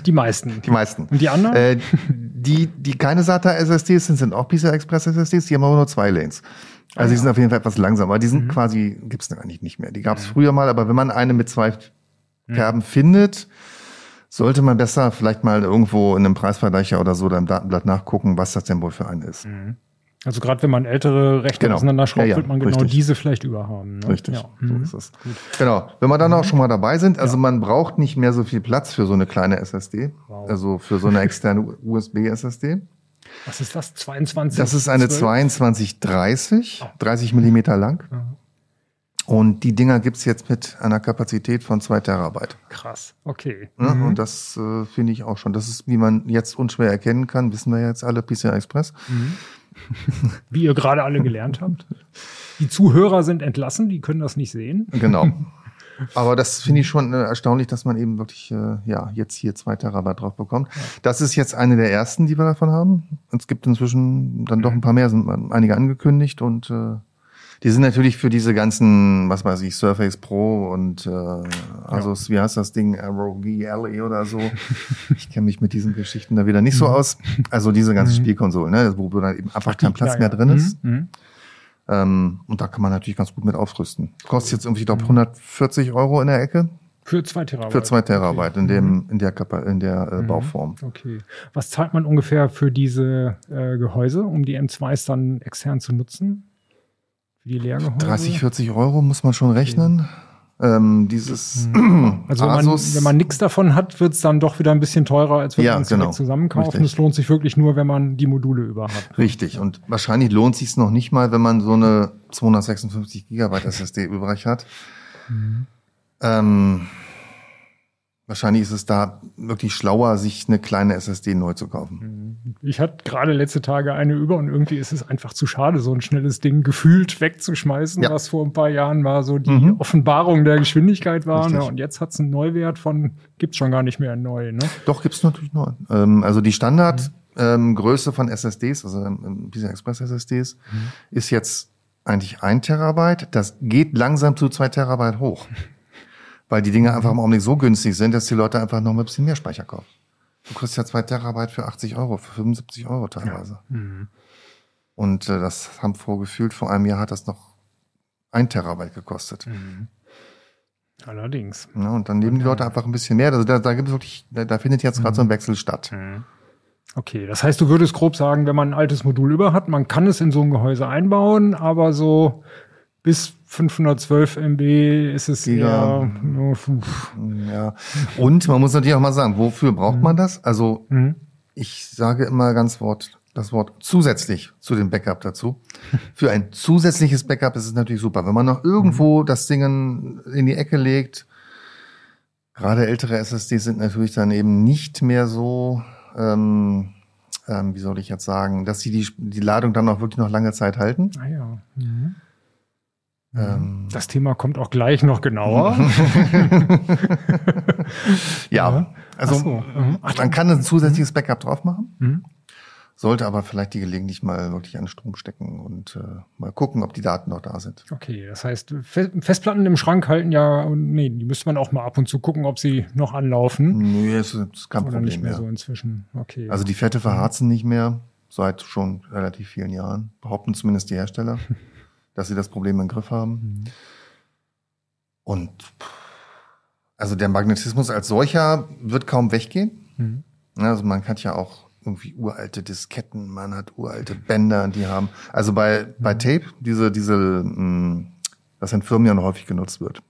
Die meisten. Die meisten. Und die anderen? Äh, die, die keine SATA SSDs sind, sind auch PCI Express SSDs, die haben aber nur zwei Lanes. Also die sind auf jeden Fall etwas langsamer. Die Mhm. sind quasi, gibt's eigentlich nicht mehr. Die gab's früher mal, aber wenn man eine mit zwei Kerben findet, sollte man besser vielleicht mal irgendwo in einem Preisvergleicher oder so oder im Datenblatt nachgucken, was das denn wohl für einen ist. Also gerade wenn man ältere Rechner Genau. auseinanderschraubt, Ja, ja, wird man genau richtig. diese vielleicht überhaben. Ne? Richtig, Ja. so Mhm. ist es. Genau. Wenn wir dann auch schon mal dabei sind, also man braucht nicht mehr so viel Platz für so eine kleine SSD, Wow. also für so eine externe USB-SSD. Was ist das? 22? Das ist eine 12? 2230, 30 Millimeter lang. Und die Dinger gibt's jetzt mit einer Kapazität von zwei Terabyte. Krass. Okay. Ne? Und das äh, finde ich auch schon. Das ist, wie man jetzt unschwer erkennen kann, wissen wir jetzt alle, PCI Express. [LAUGHS] Wie ihr gerade alle gelernt habt. Die Zuhörer sind entlassen, die können das nicht sehen. Genau. [LAUGHS] Aber das finde ich schon äh, erstaunlich, dass man eben wirklich äh, ja jetzt hier zwei Terabyte drauf bekommt. Das ist jetzt eine der ersten, die wir davon haben. Es gibt inzwischen dann doch ein paar mehr, sind einige angekündigt und äh, die sind natürlich für diese ganzen, was weiß ich, Surface Pro und äh, also ja. wie heißt das Ding, ROG LE oder so. [LAUGHS] ich kenne mich mit diesen Geschichten da wieder nicht so mhm. aus. Also diese ganzen mhm. Spielkonsolen, ne, wo dann eben einfach kein Platz ja, mehr drin ist. Mhm. mhm. Ähm, und da kann man natürlich ganz gut mit aufrüsten. Kostet jetzt irgendwie, ich glaube, 140 Euro in der Ecke. Für zwei Terabyte. Für zwei Terabyte okay. in dem mhm. in der in der äh, mhm. Bauform. Okay. Was zahlt man ungefähr für diese äh, Gehäuse, um die M2s dann extern zu nutzen? Für die Leergehäuse? 30, 40 Euro muss man schon rechnen. Okay. Ähm, dieses mhm. also wenn man, wenn man nichts davon hat, wird es dann doch wieder ein bisschen teurer, als wenn ja, man es genau. zusammenkauft. Es lohnt sich wirklich nur, wenn man die Module über hat. Richtig. Und wahrscheinlich lohnt sich noch nicht mal, wenn man so eine 256 Gigabyte SSD übrig hat. Mhm. Ähm, Wahrscheinlich ist es da wirklich schlauer, sich eine kleine SSD neu zu kaufen. Mhm. Ich hatte gerade letzte Tage eine über und irgendwie ist es einfach zu schade, so ein schnelles Ding gefühlt wegzuschmeißen, ja. was vor ein paar Jahren mal so die mhm. Offenbarung der Geschwindigkeit war. Ne? Und jetzt hat es einen Neuwert von, gibt's schon gar nicht mehr neu. Ne? Doch, gibt's natürlich neu. Ähm, also die Standardgröße mhm. ähm, von SSDs, also ähm, PCI Express SSDs, mhm. ist jetzt eigentlich ein Terabyte. Das geht langsam zu zwei Terabyte hoch weil die Dinge einfach im Augenblick so günstig sind, dass die Leute einfach noch ein bisschen mehr Speicher kaufen. Du kriegst ja zwei Terabyte für 80 Euro, für 75 Euro teilweise. Ja. Mhm. Und äh, das haben vorgefühlt, vor einem Jahr hat das noch ein Terabyte gekostet. Mhm. Allerdings. Ja, und dann nehmen die Leute einfach ein bisschen mehr. Also da, da gibt es wirklich, da, da findet jetzt gerade mhm. so ein mhm. Wechsel statt. Mhm. Okay, das heißt, du würdest grob sagen, wenn man ein altes Modul über hat, man kann es in so ein Gehäuse einbauen, aber so bis 512 MB ist es Giga. eher. Oh, ja. Und man muss natürlich auch mal sagen, wofür braucht mhm. man das? Also mhm. ich sage immer ganz Wort das Wort zusätzlich zu dem Backup dazu. Für ein zusätzliches Backup ist es natürlich super. Wenn man noch irgendwo mhm. das Ding in die Ecke legt, gerade ältere SSDs sind natürlich dann eben nicht mehr so, ähm, ähm, wie soll ich jetzt sagen, dass sie die, die Ladung dann auch wirklich noch lange Zeit halten. Ah ja. Mhm. Ähm, das Thema kommt auch gleich noch genauer. [LAUGHS] ja, also so. Mhm. man kann ein zusätzliches Backup drauf machen, mhm. sollte aber vielleicht die gelegentlich mal wirklich an Strom stecken und äh, mal gucken, ob die Daten noch da sind. Okay, das heißt, Festplatten im Schrank halten ja, nee, die müsste man auch mal ab und zu gucken, ob sie noch anlaufen. Nee, das ist kein Oder Problem nicht mehr, mehr. so inzwischen. Okay. Also die Fette verharzen nicht mehr seit schon relativ vielen Jahren, behaupten zumindest die Hersteller. [LAUGHS] dass sie das Problem im Griff haben. Mhm. Und also der Magnetismus als solcher wird kaum weggehen. Mhm. Also man hat ja auch irgendwie uralte Disketten, man hat uralte Bänder, die haben, also bei, mhm. bei Tape, diese, diese, was in Firmen ja noch häufig genutzt wird.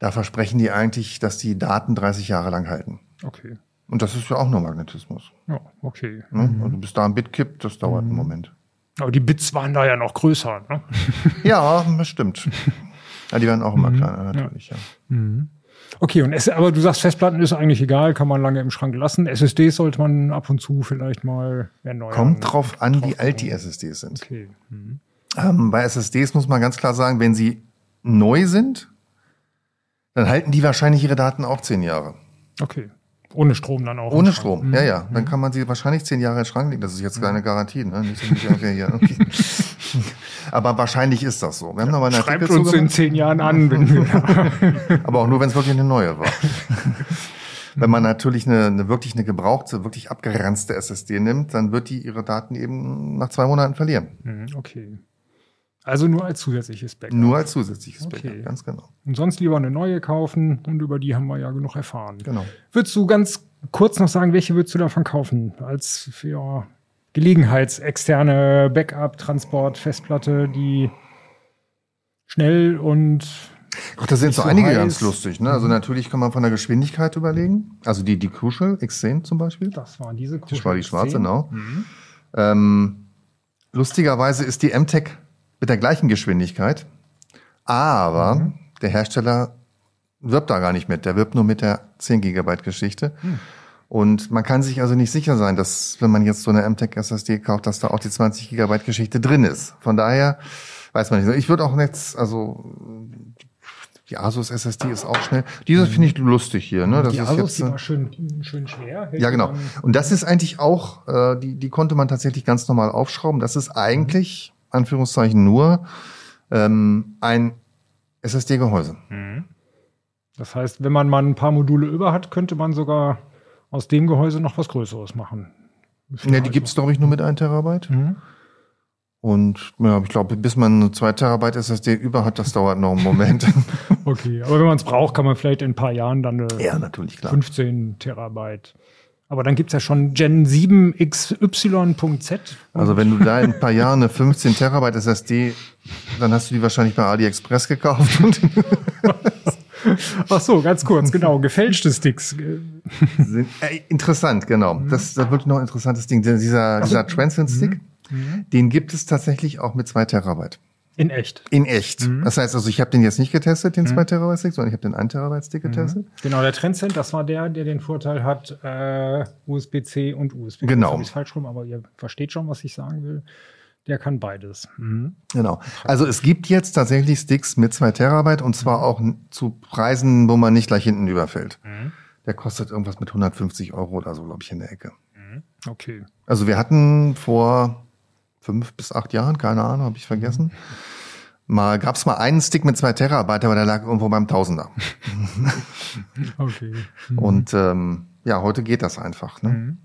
Da versprechen die eigentlich, dass die Daten 30 Jahre lang halten. Okay. Und das ist ja auch nur Magnetismus. Ja, okay. Ne? Mhm. Also bis da ein Bit kippt, das dauert mhm. einen Moment. Aber die Bits waren da ja noch größer, ne? [LAUGHS] ja, das stimmt. Ja, die werden auch immer mhm. kleiner, natürlich, ja. ja. Mhm. Okay, und es, aber du sagst, Festplatten ist eigentlich egal, kann man lange im Schrank lassen. SSDs sollte man ab und zu vielleicht mal erneuern. Kommt drauf an, wie alt die SSDs sind. Okay. Mhm. Ähm, bei SSDs muss man ganz klar sagen, wenn sie neu sind, dann halten die wahrscheinlich ihre Daten auch zehn Jahre. Okay. Ohne Strom dann auch. Ohne Strom, ja, ja. Dann mhm. kann man sie wahrscheinlich zehn Jahre in den Schrank legen. Das ist jetzt keine Garantie, ne? Nicht nicht, ja, okay. Aber wahrscheinlich ist das so. Wir haben ja, noch mal eine Schreibt Artikel uns in zehn Jahren an. Wenn wir [LAUGHS] Aber auch nur, wenn es wirklich eine neue war. [LAUGHS] wenn man natürlich eine, eine wirklich eine gebrauchte, wirklich abgeranzte SSD nimmt, dann wird die ihre Daten eben nach zwei Monaten verlieren. Mhm, okay. Also nur als zusätzliches Backup. Nur als zusätzliches okay. Backup, ganz genau. Und sonst lieber eine neue kaufen und über die haben wir ja genug erfahren. Genau. Würdest du ganz kurz noch sagen, welche würdest du davon kaufen? Als für Gelegenheitsexterne Backup, Transport, Festplatte, die schnell und Ach, da sind so, einige heiß. ganz lustig. Ne? Also natürlich kann man von der Geschwindigkeit überlegen. Also die, die Crucial X10 zum Beispiel. Das war diese Crucial Das war die schwarze, genau. Mhm. Ähm, lustigerweise ist die MTech mit der gleichen Geschwindigkeit. Aber mhm. der Hersteller wirbt da gar nicht mit. Der wirbt nur mit der 10 Gigabyte Geschichte. Mhm. Und man kann sich also nicht sicher sein, dass, wenn man jetzt so eine MTech SSD kauft, dass da auch die 20 Gigabyte Geschichte drin ist. Von daher weiß man nicht. Ich würde auch jetzt, also Die Asus SSD ist auch schnell. Diese finde ich lustig hier. Ne? Das die ist Asus, jetzt, die äh, war schön, schön schwer. Ja, genau. Und das ist eigentlich auch, äh, die, die konnte man tatsächlich ganz normal aufschrauben. Das ist eigentlich, Anführungszeichen, nur ähm, ein SSD-Gehäuse. Das heißt, wenn man mal ein paar Module über hat, könnte man sogar aus dem Gehäuse noch was Größeres machen. Ne, die gibt's glaube ich, nur mit 1 Terabyte. Mhm. Und ja, ich glaube, bis man eine 2 Terabyte SSD über hat, das dauert noch einen Moment. [LAUGHS] Okay, aber wenn man es braucht, kann man vielleicht in ein paar Jahren dann eine ja, natürlich, klar. 15 Terabyte. Aber dann gibt's ja schon Gen 7 XY.z. Also wenn du da in ein paar Jahren eine 15 Terabyte SSD, dann hast du die wahrscheinlich bei AliExpress gekauft. [LAUGHS] Ach so, ganz kurz, genau. Gefälschte Sticks. sind, äh, interessant, genau. Das, das wird noch ein interessantes Ding. Denn Dieser, dieser Transcend Stick, den gibt es tatsächlich auch mit 2 Terabyte. In echt. In echt. Das heißt also, ich habe den jetzt nicht getestet, den 2 Terabyte Stick, sondern ich habe den 1 Terabyte Stick getestet. Genau, der Transcend, das war der, der den Vorteil hat, äh, USB-C und USB. Genau. Ich's falsch rum, aber ihr versteht schon, was ich sagen will. Der kann beides. Mhm. Genau. Also es gibt jetzt tatsächlich Sticks mit 2 Terabyte und zwar auch zu Preisen, wo man nicht gleich hinten überfällt. Der kostet irgendwas mit 150 Euro oder so, glaube ich, in der Ecke. Okay. Also wir hatten vor fünf bis acht Jahren, keine Ahnung, habe ich vergessen. Mal gab es mal einen Stick mit zwei Terabyte, aber der lag irgendwo beim Tausender. [LAUGHS] Okay. Und ähm, ja, heute geht das einfach. Ne?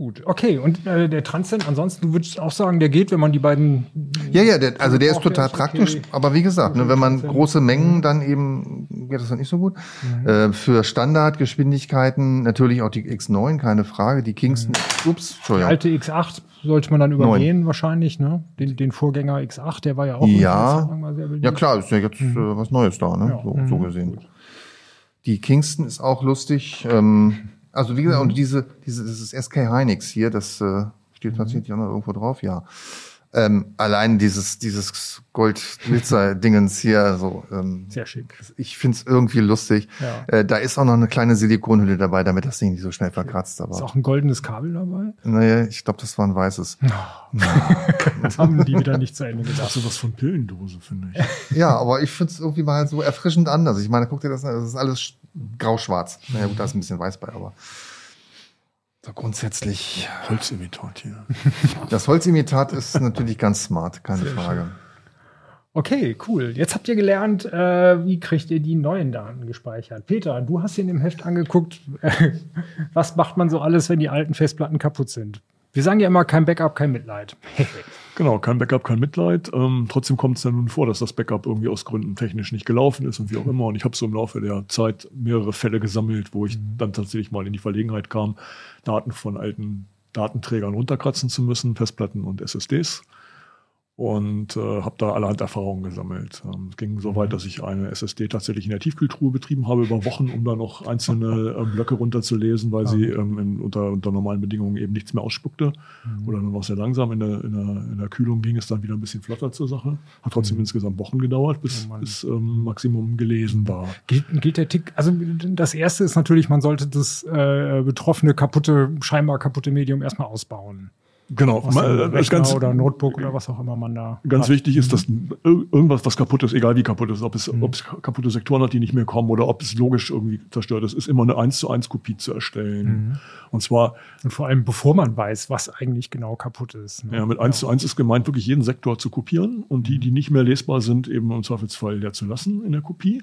Gut. Okay, und äh, der Transcend, ansonsten, du würdest auch sagen, der geht, wenn man die beiden. Ja, ja, der, also der ist total ist okay. praktisch. Aber wie gesagt, ne, wenn man große Mengen, dann eben geht das dann nicht so gut. Äh, für Standardgeschwindigkeiten natürlich auch die X9, keine Frage. Die Kingston, ups, Die Entschuldigung. alte X8 sollte man dann übergehen, wahrscheinlich, ne? Den, den Vorgänger X8, der war ja auch Ja. Ja klar, ist ja jetzt äh, was Neues da, ne? Ja. So, so gesehen. Die Kingston ist auch lustig. Ähm, also wie gesagt, und diese, diese, ist SK Hynix hier, das äh, steht tatsächlich auch noch irgendwo drauf, ja. Ähm, allein dieses, dieses Gold-Glitzer-Dingens hier, so, ähm, Sehr schick. ich find's irgendwie lustig. Ja. Äh, da ist auch noch eine kleine Silikonhülle dabei, damit das Ding nicht so schnell verkratzt. Ist Aber auch ein goldenes Kabel dabei. naja, ich glaube, das war ein weißes. [LAUGHS] Das haben die wieder nicht zu Ende Das gedacht. ist sowas von Pillendose, finde ich. Ja, aber ich find's irgendwie mal so erfrischend anders. Ich meine, guck dir das an, das ist alles grau-schwarz. Naja, gut, da ist ein bisschen weiß bei, aber so grundsätzlich. Holzimitat hier. [LAUGHS] Das Holzimitat ist natürlich ganz smart, keine Frage. Okay, cool. Jetzt habt ihr gelernt, äh, wie kriegt ihr die neuen Daten gespeichert. Peter, du hast dir in dem Heft angeguckt, äh, [LAUGHS] was macht man so alles, wenn die alten Festplatten kaputt sind. Wir sagen ja immer, kein Backup, kein Mitleid. [LAUGHS] Genau, kein Backup, kein Mitleid. Ähm, trotzdem kommt es ja nun vor, dass das Backup irgendwie aus Gründen technisch nicht gelaufen ist und wie auch immer. Und ich habe so im Laufe der Zeit mehrere Fälle gesammelt, wo ich dann tatsächlich mal in die Verlegenheit kam, Daten von alten Datenträgern runterkratzen zu müssen, Festplatten und SSDs. Und äh, habe da allerhand Erfahrungen gesammelt. Ähm, es ging so weit, dass ich eine SSD tatsächlich in der Tiefkühltruhe betrieben habe über Wochen, um da noch einzelne [LAUGHS] äh, Blöcke runterzulesen, weil sie ähm, in, unter, unter normalen Bedingungen eben nichts mehr ausspuckte. Oder nur noch sehr langsam. In der, in, der, in der Kühlung ging es dann wieder ein bisschen flotter zur Sache. Hat trotzdem insgesamt Wochen gedauert, bis, Oh bis ähm, Maximum gelesen war. Gilt, gilt der Tick, also das erste ist natürlich, man sollte das äh, betroffene, kaputte, scheinbar kaputte Medium erstmal ausbauen. Genau. Mal, äh, Rechner ganz, oder Notebook oder was auch immer man da. Ganz hat. wichtig ist, dass ir- irgendwas, was kaputt ist, egal wie kaputt ist, ob es, ob es kaputte Sektoren hat, die nicht mehr kommen oder ob es logisch irgendwie zerstört ist, ist immer eine 1 zu 1 Kopie zu erstellen. Und zwar, Und vor allem, bevor man weiß, was eigentlich genau kaputt ist. ne? ja, mit 1 zu 1 ist gemeint, wirklich jeden Sektor zu kopieren und die, die nicht mehr lesbar sind, eben im Zweifelsfall leer zu lassen in der Kopie.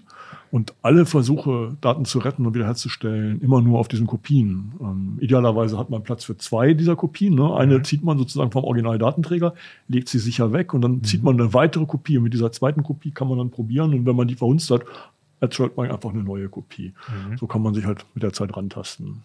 Und alle Versuche, Daten zu retten und wiederherzustellen, immer nur auf diesen Kopien. Ähm, idealerweise hat man Platz für zwei dieser Kopien. Ne? Eine zieht man sozusagen vom Originaldatenträger, legt sie sicher weg und dann zieht man eine weitere Kopie. Und mit dieser zweiten Kopie kann man dann probieren. Und wenn man die verhunzt hat, erzeugt man einfach eine neue Kopie. So kann man sich halt mit der Zeit rantasten.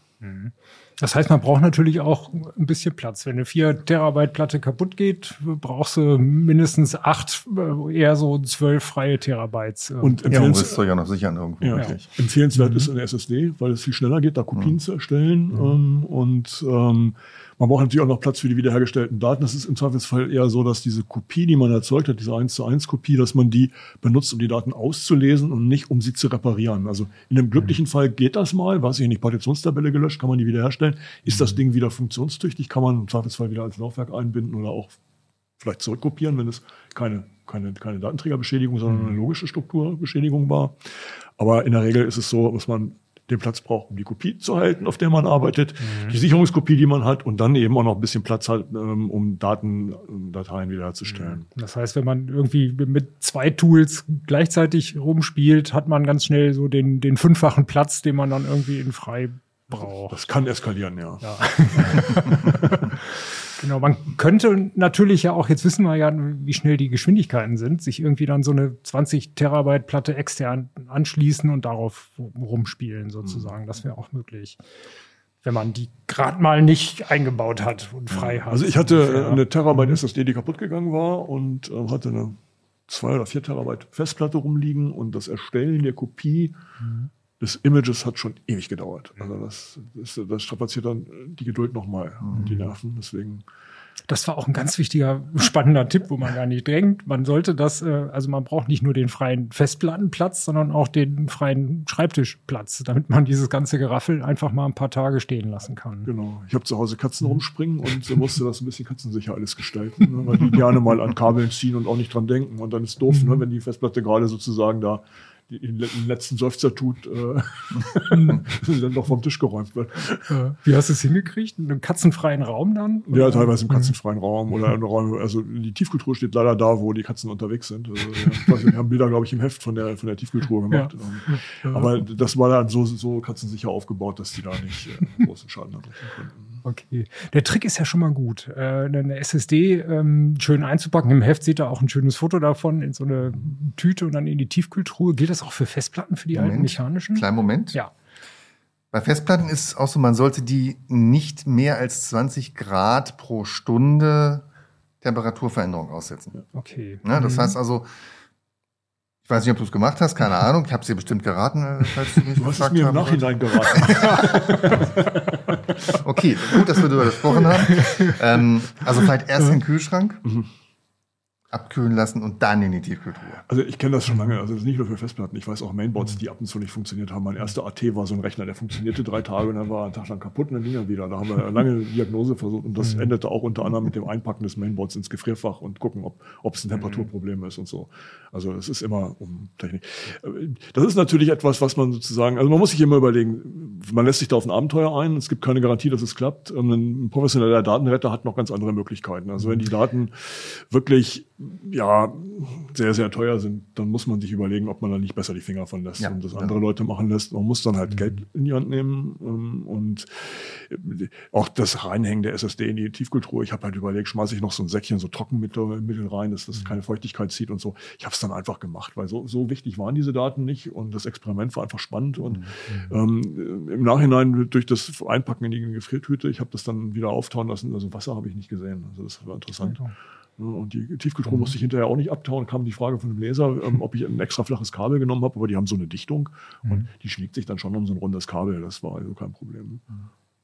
Das heißt, man braucht natürlich auch ein bisschen Platz. Wenn eine 4 Terabyte Platte kaputt geht, brauchst du mindestens acht, äh, eher so zwölf freie Terabytes. äh. Und empfehlens- ja noch sichern irgendwo. Ja. Empfehlenswert ist eine SSD, weil es viel schneller geht, da Kopien zu erstellen. Ähm, und ähm, man braucht natürlich auch noch Platz für die wiederhergestellten Daten. Das ist im Zweifelsfall eher so, dass diese Kopie, die man erzeugt hat, diese 1 zu 1 Kopie, dass man die benutzt, um die Daten auszulesen und nicht, um sie zu reparieren. Also in einem glücklichen Fall geht das mal, weiß ich nicht, Partitionstabelle gelöscht, kann man die wiederherstellen. Ist das Ding wieder funktionstüchtig, kann man im Zweifelsfall wieder als Laufwerk einbinden oder auch vielleicht zurückkopieren, wenn es keine, keine, keine Datenträgerbeschädigung, sondern eine logische Strukturbeschädigung war. Aber in der Regel ist es so, dass man den Platz braucht, um die Kopie zu halten, auf der man arbeitet, mhm. die Sicherungskopie, die man hat und dann eben auch noch ein bisschen Platz hat, ähm, um Daten, Dateien wiederherzustellen. Mhm. Das heißt, wenn man irgendwie mit zwei Tools gleichzeitig rumspielt, hat man ganz schnell so den, den fünffachen Platz, den man dann irgendwie in frei braucht. Das kann eskalieren, ja. ja. [LAUGHS] [LAUGHS] Genau, man könnte natürlich ja auch, jetzt wissen wir ja, wie schnell die Geschwindigkeiten sind, sich irgendwie dann so eine 20 Terabyte Platte extern anschließen und darauf rumspielen sozusagen. Das wäre auch möglich. Wenn man die gerade mal nicht eingebaut hat und frei hat. Also ich hatte ungefähr. eine Terabyte SSD, die kaputt gegangen war und äh, hatte eine zwei oder vier Terabyte Festplatte rumliegen und das Erstellen der Kopie mhm des Images hat schon ewig gedauert. Also das, das, das strapaziert dann die Geduld nochmal mhm. und die Nerven. Deswegen. Das war auch ein ganz wichtiger, spannender Tipp, wo man gar nicht denkt. Man sollte das, äh, also man braucht nicht nur den freien Festplattenplatz, sondern auch den freien Schreibtischplatz, damit man dieses ganze Geraffel einfach mal ein paar Tage stehen lassen kann. Genau. Ich habe zu Hause Katzen rumspringen und so musste das ein bisschen katzensicher alles gestalten, ne, weil die gerne mal an Kabeln ziehen und auch nicht dran denken. Und dann ist doof, mhm. ne, wenn die Festplatte gerade sozusagen da den letzten Seufzer tut, äh, [LAUGHS] [LAUGHS] dann noch vom Tisch geräumt wird. Wie hast du es hingekriegt? In einem katzenfreien Raum dann? Oder? Ja, teilweise im katzenfreien Raum oder in Räumen. Also die Tiefkultur steht leider da, wo die Katzen unterwegs sind. Also, ja, wir haben Bilder, glaube ich, im Heft von der, von der Tiefkultur gemacht. Ja. Aber das war dann so, so katzensicher aufgebaut, dass die da nicht äh, großen Schaden anrichten konnten. Okay. Der Trick ist ja schon mal gut. Äh, eine SSD ähm, schön einzupacken. Im Heft seht ihr auch ein schönes Foto davon in so eine Tüte und dann in die Tiefkühltruhe. Gilt das auch für Festplatten, für die Moment. alten mechanischen? Kleinen Moment. Ja. Bei Festplatten ist es auch so, man sollte die nicht mehr als 20 Grad pro Stunde Temperaturveränderung aussetzen. Okay. Ja, das mhm. heißt also, ich weiß nicht, ob du es gemacht hast, keine Ahnung. Ich habe dir bestimmt geraten, äh, falls du [LAUGHS] mich Du hast es mir im Nachhinein geraten. [LAUGHS] [LAUGHS] okay, gut, dass wir darüber gesprochen haben. Ähm, also vielleicht erst den Kühlschrank. Mhm abkühlen lassen und dann in die Tiefkühltruhe. Also ich kenne das schon lange, also das ist nicht nur für Festplatten. Ich weiß auch Mainboards, die ab und zu nicht funktioniert haben. Mein erster AT war so ein Rechner, der funktionierte drei Tage und dann war er einen Tag lang kaputt und dann ging er wieder. Da haben wir eine lange Diagnose versucht und das mhm. endete auch unter anderem mit dem Einpacken des Mainboards ins Gefrierfach und gucken, ob, ob es ein Temperaturproblem ist und so. Also es ist immer um Technik. Das ist natürlich etwas, was man sozusagen, also man muss sich immer überlegen, man lässt sich da auf ein Abenteuer ein, es gibt keine Garantie, dass es klappt. Ein professioneller Datenretter hat noch ganz andere Möglichkeiten. Also wenn die Daten wirklich ja, sehr, sehr teuer sind, dann muss man sich überlegen, ob man da nicht besser die Finger von lässt ja, und das andere ja. Leute machen lässt. Man muss dann halt mhm. Geld in die Hand nehmen ähm, und äh, auch das Reinhängen der SSD in die Tiefkultur. Ich habe halt überlegt, schmeiße ich noch so ein Säckchen so Trockenmittel Mittel rein, dass das mhm. keine Feuchtigkeit zieht und so. Ich habe es dann einfach gemacht, weil so, so wichtig waren diese Daten nicht und das Experiment war einfach spannend und mhm. ähm, im Nachhinein durch das Einpacken in die Gefriertüte, ich habe das dann wieder auftauen lassen. Also Wasser habe ich nicht gesehen. Also das war interessant. Ja. Und die Tiefkühltruhe mhm. musste ich hinterher auch nicht abtauen. Kam die Frage von dem Leser, ähm, ob ich ein extra flaches Kabel genommen habe, aber die haben so eine Dichtung mhm. und die schmiegt sich dann schon um so ein rundes Kabel. Das war also kein Problem.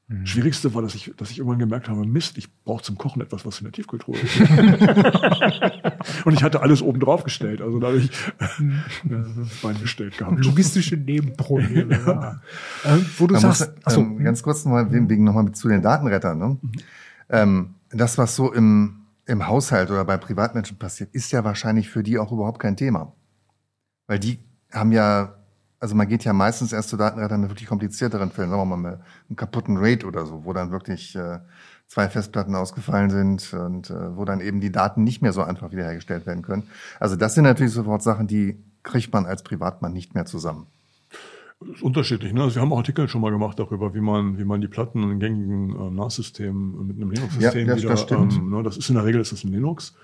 Mhm. Schwierigste war, dass ich, dass ich irgendwann gemerkt habe, Mist, ich brauche zum Kochen etwas, was in der Tiefkühltruhe ist. [LAUGHS] und ich hatte alles oben drauf gestellt. Also da habe ich mhm. [LAUGHS] das Bein gestellt gehabt. Logistische Nebenprobleme. [LAUGHS] ja. ähm, wo du Man sagst, muss, ähm, ganz kurz nochmal wegen nochmal zu den Datenrettern. Ne? Mhm. Ähm, das, was so im im Haushalt oder bei Privatmenschen passiert, ist ja wahrscheinlich für die auch überhaupt kein Thema. Weil die haben ja, also man geht ja meistens erst zu Datenrettern mit wirklich komplizierteren Fällen, sagen wir mal mit einem kaputten RAID oder so, wo dann wirklich äh, zwei Festplatten ausgefallen sind und äh, wo dann eben die Daten nicht mehr so einfach wiederhergestellt werden können. Also das sind natürlich sofort Sachen, die kriegt man als Privatmann nicht mehr zusammen ist unterschiedlich. Ne? Also wir haben auch Artikel schon mal gemacht darüber, wie man, wie man die Platten in gängigen äh, NAS-Systemen mit einem Linux-System ja, wieder. Das, ähm, ne? das ist in der Regel ist das ein Linux.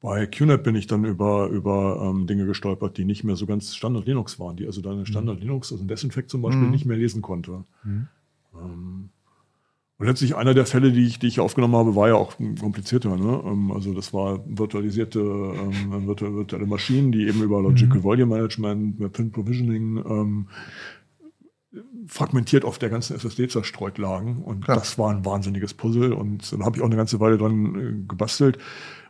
Bei QNAP bin ich dann über, über ähm, Dinge gestolpert, die nicht mehr so ganz Standard Linux waren, die also dann mhm. Standard Linux, also ein Desinfekt zum Beispiel, mhm. nicht mehr lesen konnte. Mhm. Ähm, und letztlich einer der Fälle, die ich, die ich aufgenommen habe, war ja auch komplizierter. Ne? Ähm, also das war virtualisierte ähm, virtuelle Maschinen, die eben über Logical mhm. Volume Management, Pin Provisioning ähm, fragmentiert auf der ganzen SSD zerstreut lagen. Und Klar. das war ein wahnsinniges Puzzle. Und dann habe ich auch eine ganze Weile dran äh, gebastelt.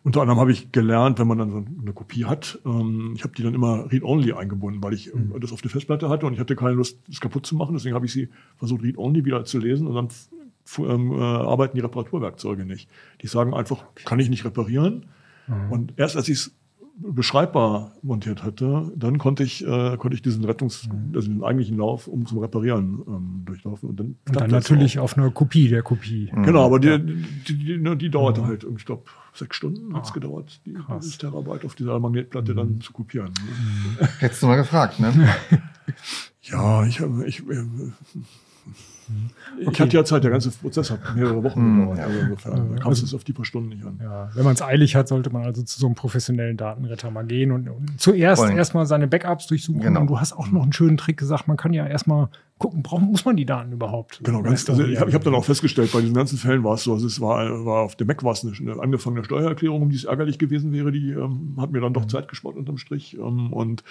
Unter anderem habe ich gelernt, wenn man dann so eine Kopie hat, ähm, ich habe die dann immer Read-Only eingebunden, weil ich ähm, mhm. das auf der Festplatte hatte und ich hatte keine Lust, das kaputt zu machen. Deswegen habe ich sie versucht, Read-Only wieder zu lesen und dann ähm, äh, arbeiten die Reparaturwerkzeuge nicht. Die sagen einfach, kann ich nicht reparieren. Mhm. Und erst als ich es beschreibbar montiert hatte, dann konnte ich, äh, konnte ich diesen Rettungs-, mhm. also den eigentlichen Lauf, um zum Reparieren ähm, durchlaufen. Und dann, und dann natürlich auf einer Kopie der Kopie. Mhm. Genau, aber die, die, die, die, die dauerte mhm. halt, ich glaube, sechs Stunden hat es ah, gedauert, die, dieses Terabyte auf dieser Magnetplatte mhm. dann zu kopieren. Hättest du mal gefragt, ne? [LAUGHS] ja, ich habe, ich, äh, Okay. Ich hatte ja Zeit, der ganze Prozess hat mehrere Wochen hm, gedauert. Also insofern, da kam es auf die paar Stunden nicht an. Ja, wenn man es eilig hat, sollte man also zu so einem professionellen Datenretter mal gehen und, und zuerst erstmal seine Backups durchsuchen. Genau. Und du hast auch noch einen schönen Trick gesagt, man kann ja erstmal gucken, brauchen, muss man die Daten überhaupt? Genau, ganz, also ich habe hab dann auch festgestellt, bei diesen ganzen Fällen war es so, also es war, war auf dem Mac war es eine, eine angefangene Steuererklärung, um die es ärgerlich gewesen wäre, die ähm, hat mir dann doch mhm. Zeit gespart unterm Strich. Ähm, und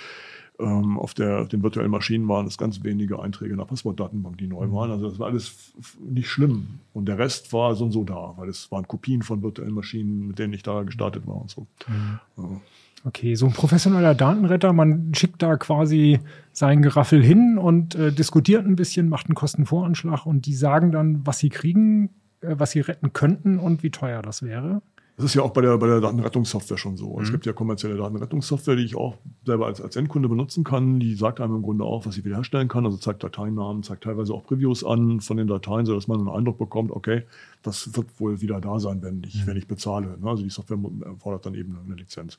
ähm, auf, der, auf den virtuellen Maschinen waren es ganz wenige Einträge in der Passwortdatenbank, die neu mhm. waren. Also das war alles nicht schlimm. Und der Rest war so und so da, weil es waren Kopien von virtuellen Maschinen, mit denen ich da gestartet war und so. Mhm. Ja. Okay, so ein professioneller Datenretter, man schickt da quasi sein Geraffel hin und äh, diskutiert ein bisschen, macht einen Kostenvoranschlag und die sagen dann, was sie kriegen, äh, was sie retten könnten und wie teuer das wäre. Das ist ja auch bei der, bei der Datenrettungssoftware schon so. Mhm. Es gibt ja kommerzielle Datenrettungssoftware, die ich auch selber als, als Endkunde benutzen kann. Die sagt einem im Grunde auch, was ich wiederherstellen kann. Also zeigt Dateinamen, zeigt teilweise auch Previews an von den Dateien, sodass man einen Eindruck bekommt, okay, das wird wohl wieder da sein, wenn ich, mhm. wenn ich bezahle. Also die Software erfordert dann eben eine Lizenz.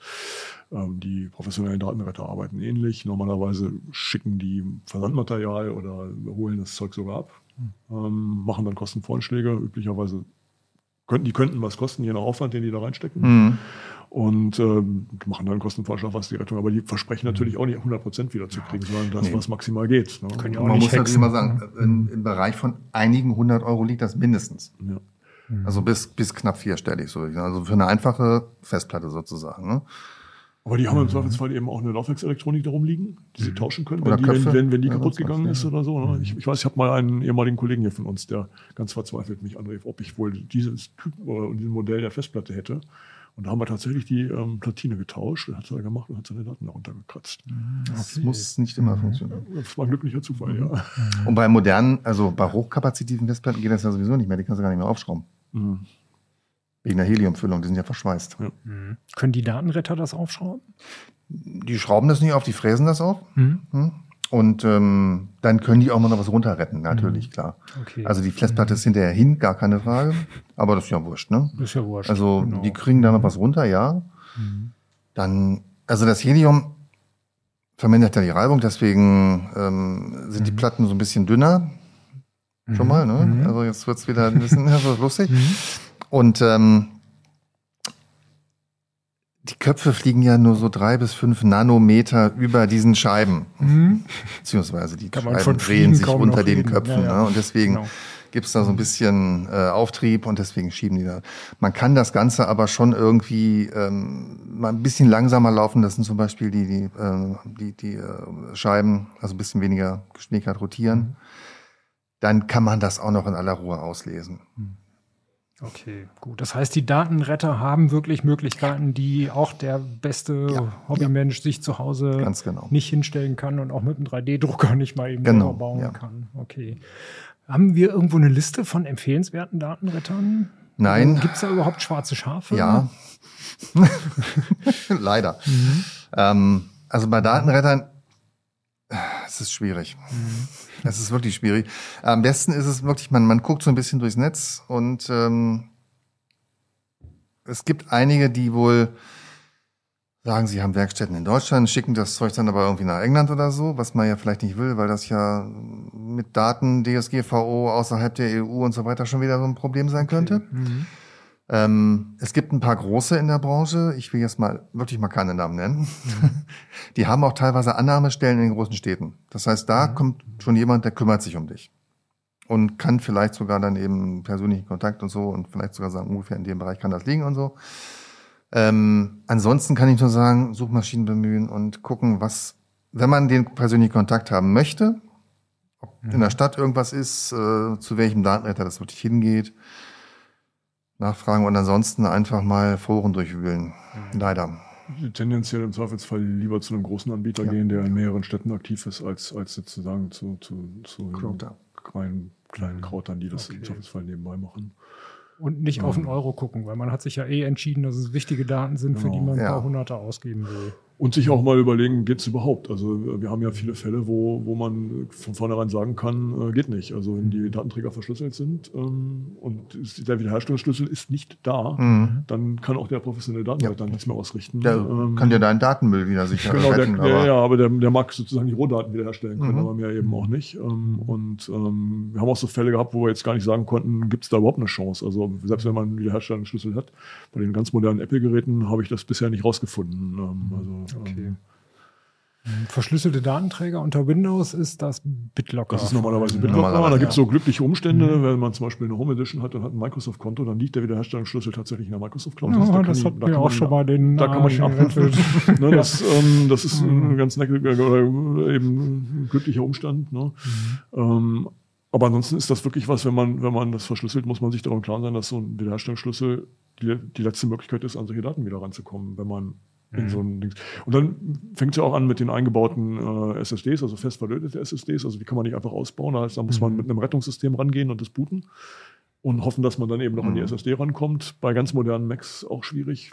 Ähm, die professionellen Datenretter arbeiten ähnlich. Normalerweise schicken die Versandmaterial oder holen das Zeug sogar ab, mhm. ähm, machen dann Kostenvorschläge, üblicherweise könnten, die könnten was kosten, je nach Aufwand, den die da reinstecken. Mhm. Und ähm, machen dann Kostenvorschlag, was die Rettung, aber die versprechen natürlich auch nicht 100 Prozent wieder zu kriegen, sondern das, nee. was maximal geht. Ne? Können ja auch Man muss natürlich immer sagen, in, im Bereich von einigen 100 Euro liegt das mindestens. Ja. Also bis, bis knapp vierstellig, so. Also für eine einfache Festplatte sozusagen. Ne? Aber die haben im mhm. Zweifelsfall eben auch eine Laufwerkselektronik darum liegen, die sie mhm. tauschen können, wenn die, wenn, wenn, wenn die kaputt gegangen ist oder so. Ne? Ich, ich, weiß, ich habe mal einen ehemaligen Kollegen hier von uns, der ganz verzweifelt mich anrief, ob ich wohl dieses Typ oder dieses Modell der Festplatte hätte. Und da haben wir tatsächlich die ähm, Platine getauscht, das hat er gemacht und hat seine Daten darunter gekratzt. Das muss nicht immer funktionieren. Das war ein glücklicher Zufall, ja. Und bei modernen, also bei hochkapazitiven Festplatten geht das ja sowieso nicht mehr, die kannst du gar nicht mehr aufschrauben. Mhm. Wegen der Heliumfüllung, die sind ja verschweißt. Ja. Mhm. Können die Datenretter das aufschrauben? Die schrauben das nicht auf, die fräsen das auf. Mhm. Hm? Und ähm, dann können die auch mal noch was runterretten, natürlich, mhm. klar. Okay. Also die Festplatte ist hinterher hin, gar keine Frage. [LAUGHS] Aber das ist ja wurscht, ne? Das ist ja wurscht. Also genau. die kriegen da noch was runter, ja. Mhm. Dann, also das Helium vermindert ja die Reibung, deswegen ähm, sind die mhm. Platten so ein bisschen dünner. Schon mal, ne? Also jetzt wird's wieder ein bisschen [LAUGHS] lustig. Und ähm, die Köpfe fliegen ja nur so drei bis fünf Nanometer über diesen Scheiben. Mhm. [LAUGHS] Beziehungsweise die Scheiben drehen sich unter den reden. Köpfen. Ja, ja. Ne? Und deswegen genau. gibt's da so ein bisschen äh, Auftrieb und deswegen schieben die da. Man kann das Ganze aber schon irgendwie ähm, mal ein bisschen langsamer laufen. Das sind zum Beispiel die, die, äh, die, die äh, Scheiben, also ein bisschen weniger Geschwindigkeit rotieren. Mhm. Dann kann man das auch noch in aller Ruhe auslesen. Mhm. Okay, gut. Das heißt, die Datenretter haben wirklich Möglichkeiten, die auch der beste ja, Hobbymensch ja. sich zu Hause genau. nicht hinstellen kann und auch mit einem 3D-Drucker nicht mal eben genau, bauen ja. kann. Okay. Haben wir irgendwo eine Liste von empfehlenswerten Datenrettern? Nein. Gibt es da überhaupt schwarze Schafe? Ja. [LAUGHS] Leider. Mhm. Ähm, also bei Datenrettern es ist schwierig. Es ist wirklich schwierig. Am besten ist es wirklich, man, man guckt so ein bisschen durchs Netz und ähm, es gibt einige, die wohl sagen, sie haben Werkstätten in Deutschland, schicken das Zeug dann aber irgendwie nach England oder so, was man ja vielleicht nicht will, weil das ja mit Daten DSGVO außerhalb der EU und so weiter schon wieder so ein Problem sein könnte. Okay. Mhm. Ähm, es gibt ein paar große in der Branche, ich will jetzt mal wirklich mal keine Namen nennen. Mhm. [LAUGHS] Die haben auch teilweise Annahmestellen in den großen Städten. Das heißt, da mhm. kommt schon jemand, der kümmert sich um dich. Und kann vielleicht sogar dann eben persönlichen Kontakt und so und vielleicht sogar sagen, ungefähr in dem Bereich kann das liegen und so. Ähm, ansonsten kann ich nur sagen, Suchmaschinen bemühen und gucken, was, wenn man den persönlichen Kontakt haben möchte, ob mhm. in der Stadt irgendwas ist, äh, zu welchem Datenretter das wirklich hingeht, nachfragen und ansonsten einfach mal Foren durchwühlen. Mhm. Leider. Tendenziell im Zweifelsfall lieber zu einem großen Anbieter ja. gehen, der in mehreren Städten aktiv ist, als, als sozusagen zu, zu, zu kleinen, kleinen Krautern, die das okay. im Zweifelsfall nebenbei machen. Und nicht auf den Euro gucken, weil man hat sich ja eh entschieden, dass es wichtige Daten sind, für die Genau. man ein Ja. paar Hunderter ausgeben will. Und sich auch mal überlegen, geht's überhaupt? Also wir haben ja viele Fälle, wo, wo man von vornherein sagen kann, äh, geht nicht. Also wenn die Datenträger verschlüsselt sind ähm, und es- der Wiederherstellungsschlüssel ist nicht da, dann kann auch der professionelle Datenwert dann nichts mehr ausrichten. Der Ähm, kann dir deinen Datenmüll wieder sicher [LAUGHS] Genau, retten. der, aber Mhm. ja, aber der, der mag sozusagen die Rohdaten wiederherstellen können, aber mehr eben auch nicht. Ähm, und ähm, wir haben auch so Fälle gehabt, wo wir jetzt gar nicht sagen konnten, gibt es da überhaupt eine Chance? Also selbst wenn man einen Wiederherstellungsschlüssel hat, bei den ganz modernen Apple-Geräten habe ich das bisher nicht rausgefunden. Ähm, also, Okay. ähm, Verschlüsselte Datenträger unter Windows ist das BitLocker. Das ist normalerweise BitLocker. Normalerweise, Da gibt es ja. so glückliche Umstände, wenn man zum Beispiel eine Home Edition hat und hat ein Microsoft-Konto, dann liegt der Wiederherstellungsschlüssel tatsächlich in der Microsoft Cloud. Ja, da kann das ich- hat da mir auch man schon mal den Da kann man ihn Arsch abrufen. [LAUGHS] ne, das, ähm, das ist ein ganz netter oder eben ein glücklicher Umstand. Ne? Ähm, aber ansonsten ist das wirklich was, wenn man, wenn man das verschlüsselt, muss man sich darum klar sein, dass so ein Wiederherstellungsschlüssel die, die letzte Möglichkeit ist, an solche Daten wieder ranzukommen, wenn man in so ein. Und dann fängt es ja auch an mit den eingebauten äh, SSDs, also fest verlötete SSDs. Also die kann man nicht einfach ausbauen. Da, heißt, da muss man mit einem Rettungssystem rangehen und das booten und hoffen, dass man dann eben noch an die SSD rankommt. Bei ganz modernen Macs auch schwierig.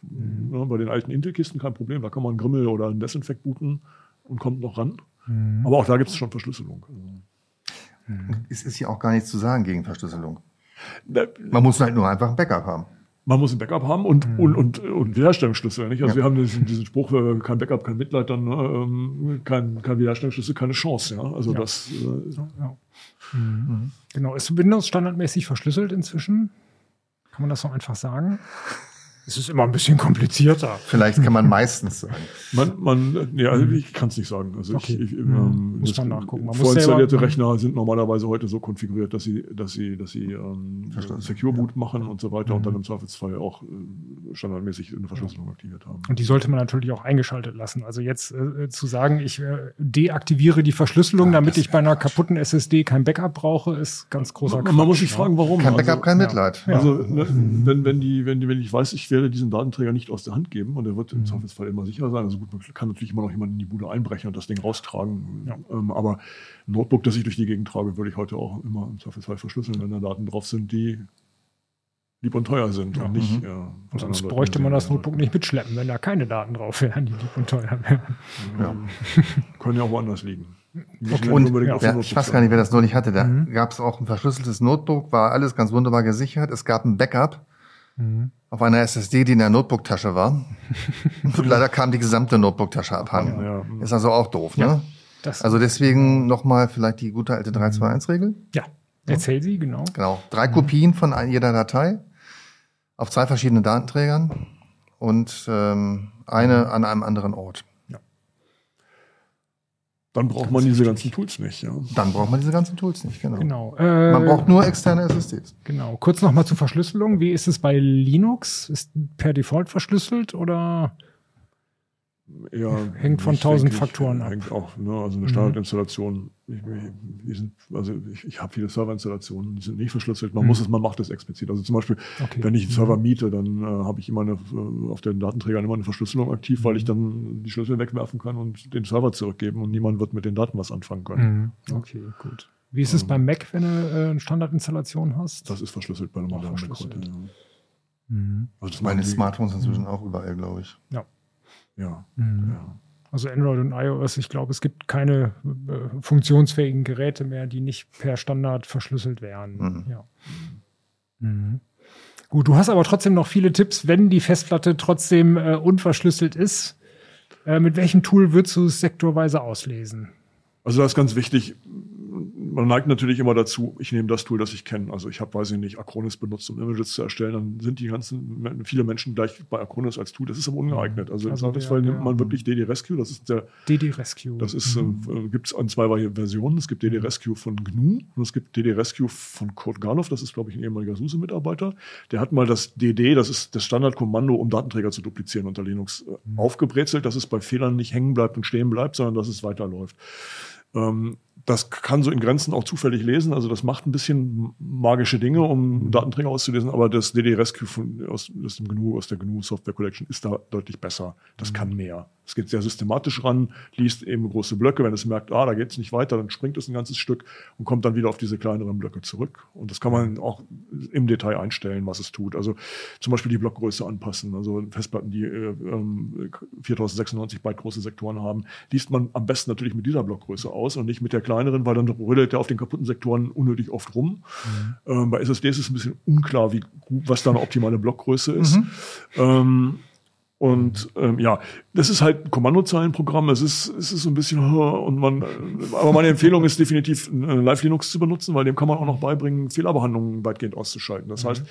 Ja, bei den alten Intel-Kisten kein Problem. Da kann man einen Grimmel oder einen Desinfect booten und kommt noch ran. Aber auch da gibt es schon Verschlüsselung. Also, es ist ja auch gar nichts zu sagen gegen Verschlüsselung. Man muss halt nur einfach ein Backup haben. Man muss ein Backup haben und, und, und, und Wiederherstellungsschlüssel. Nicht? Also wir haben diesen, diesen Spruch, äh, kein Backup, kein Mitleid, dann ne, ähm, kein, kein Wiederherstellungsschlüssel, keine Chance. Ja? Also das äh, Ja. Genau. Ist Windows standardmäßig verschlüsselt inzwischen? Kann man das so einfach sagen? Es ist immer ein bisschen komplizierter. Vielleicht kann man meistens sagen. Man, man, ja, also ich kann es nicht sagen. Also Okay. ich, ich, Mhm. ähm, Muss das- man nachgucken. Man muss vorinstallierte Rechner sind normalerweise heute so konfiguriert, dass sie, dass sie, dass sie ähm. Secure Boot machen und so weiter und Mhm. dann im Zweifelsfall auch äh, standardmäßig eine Verschlüsselung aktiviert haben. Und die sollte man natürlich auch eingeschaltet lassen. Also jetzt äh, zu sagen, ich äh, deaktiviere die Verschlüsselung, damit ich bei einer kaputten SSD kein Backup brauche, ist ganz großer Man, man muss sich fragen, warum. Kein Backup, also, kein Mitleid. Also, ne, wenn, wenn, die, wenn, die, wenn ich weiß, ich werde diesen Datenträger nicht aus der Hand geben und er wird Mhm. im Zweifelsfall immer sicher sein. Also gut, man kann natürlich immer noch jemand in die Bude einbrechen und das Ding raustragen. Ja. Ähm, aber ein Notebook, das ich durch die Gegend trage, würde ich heute auch immer im Zweifelsfall verschlüsseln, wenn da Daten drauf sind, die lieb und teuer sind und nicht. Mhm. Äh, von Und sonst bräuchte man das Notebook nicht mitschleppen, wenn da keine Daten drauf wären, die lieb und teuer wären. werden. [LAUGHS] Können ja auch woanders liegen. Okay. ja Und nicht ja, ja, ich weiß gar nicht, wer das neulich hatte. Da Mhm. gab es auch ein verschlüsseltes Notebook, war alles ganz wunderbar gesichert. Es gab ein Backup Mhm. auf einer SSD, die in der Notebook-Tasche war. [LAUGHS] Und leider kam die gesamte Notebook-Tasche abhanden. Ja. Ist also auch doof, ne? Das, Also deswegen nochmal vielleicht die gute alte 321-Regel. ja, erzähl sie, genau. Genau. Drei Kopien von jeder Datei auf zwei verschiedenen Datenträgern und ähm, eine an einem anderen Ort. Dann braucht man diese ganzen Tools nicht. Ja. Dann braucht man diese ganzen Tools nicht, genau. Genau. Äh, Man braucht nur externe SSDs. Genau. Kurz nochmal zur Verschlüsselung. Wie ist es bei Linux? Ist per Default verschlüsselt oder? Ja, Hängt von tausend. Faktoren ab. Hängt auch, ne, also eine Standardinstallation. Ich, die sind, also ich, ich habe viele Serverinstallationen, die sind nicht verschlüsselt. Man muss es, man macht es explizit. Also zum Beispiel, Okay. wenn ich einen Server miete, dann äh, habe ich immer eine, äh, auf den Datenträgern immer eine Verschlüsselung aktiv, weil ich dann die Schlüssel wegwerfen kann und den Server zurückgeben und niemand wird mit den Daten was anfangen können. Mhm. Okay, gut. Wie ist es beim Mac, wenn du äh, eine Standardinstallation hast? Das ist verschlüsselt bei einem. Mac heute, ja. Mhm. Also das Meine Smartphones inzwischen auch überall, glaube ich. Ja. Ja, Mhm. ja. Also Android und iOS, ich glaube, es gibt keine äh, funktionsfähigen Geräte mehr, die nicht per Standard verschlüsselt wären. Mhm. Ja. Mhm. Gut, du hast aber trotzdem noch viele Tipps, wenn die Festplatte trotzdem äh, unverschlüsselt ist. Äh, mit welchem Tool würdest du es sektorweise auslesen? Also das ist ganz wichtig. Man neigt natürlich immer dazu, ich nehme das Tool, das ich kenne. Also ich habe, weiß ich nicht, Acronis benutzt, um Images zu erstellen. Dann sind die ganzen, viele Menschen gleich bei Acronis als Tool. Das ist aber ungeeignet. Also, im Also Zweifelsfall der- nimmt man wirklich DD Rescue. Das ist der, DD Rescue. das ist, Mhm. äh, gibt es an zwei Versionen. Es gibt DD Rescue von GNU und es gibt DD Rescue von Kurt Garloff. Das ist, glaube ich, ein ehemaliger SUSE-Mitarbeiter. Der hat mal das DD, das ist das Standardkommando, um Datenträger zu duplizieren unter Linux, äh, aufgebrezelt, dass es bei Fehlern nicht hängen bleibt und stehen bleibt, sondern dass es weiterläuft. Ähm, das kann so in Grenzen auch zufällig lesen. Also das macht ein bisschen magische Dinge, um Datenträger auszulesen. Aber das DD Rescue von, aus, aus dem GNU, aus der GNU Software Collection ist da deutlich besser. Das kann mehr. Es geht sehr systematisch ran, liest eben große Blöcke. Wenn es merkt, ah, da geht es nicht weiter, dann springt es ein ganzes Stück und kommt dann wieder auf diese kleineren Blöcke zurück. Und das kann man auch im Detail einstellen, was es tut. Also zum Beispiel die Blockgröße anpassen. Also Festplatten, die äh, 4096 Byte große Sektoren haben, liest man am besten natürlich mit dieser Blockgröße aus und nicht mit der kleineren, weil dann rüttelt er auf den kaputten Sektoren unnötig oft rum. Mhm. Ähm, bei SSDs ist es ein bisschen unklar, wie, was da eine optimale Blockgröße ist. Mhm. Ähm, und ähm, ja, das ist halt ein Kommandozeilenprogramm. Es ist, es ist so ein bisschen [LAUGHS] und man, aber meine Empfehlung ist definitiv äh, Live Linux zu benutzen, weil dem kann man auch noch beibringen, Fehlerbehandlungen weitgehend auszuschalten. Das mhm. heißt,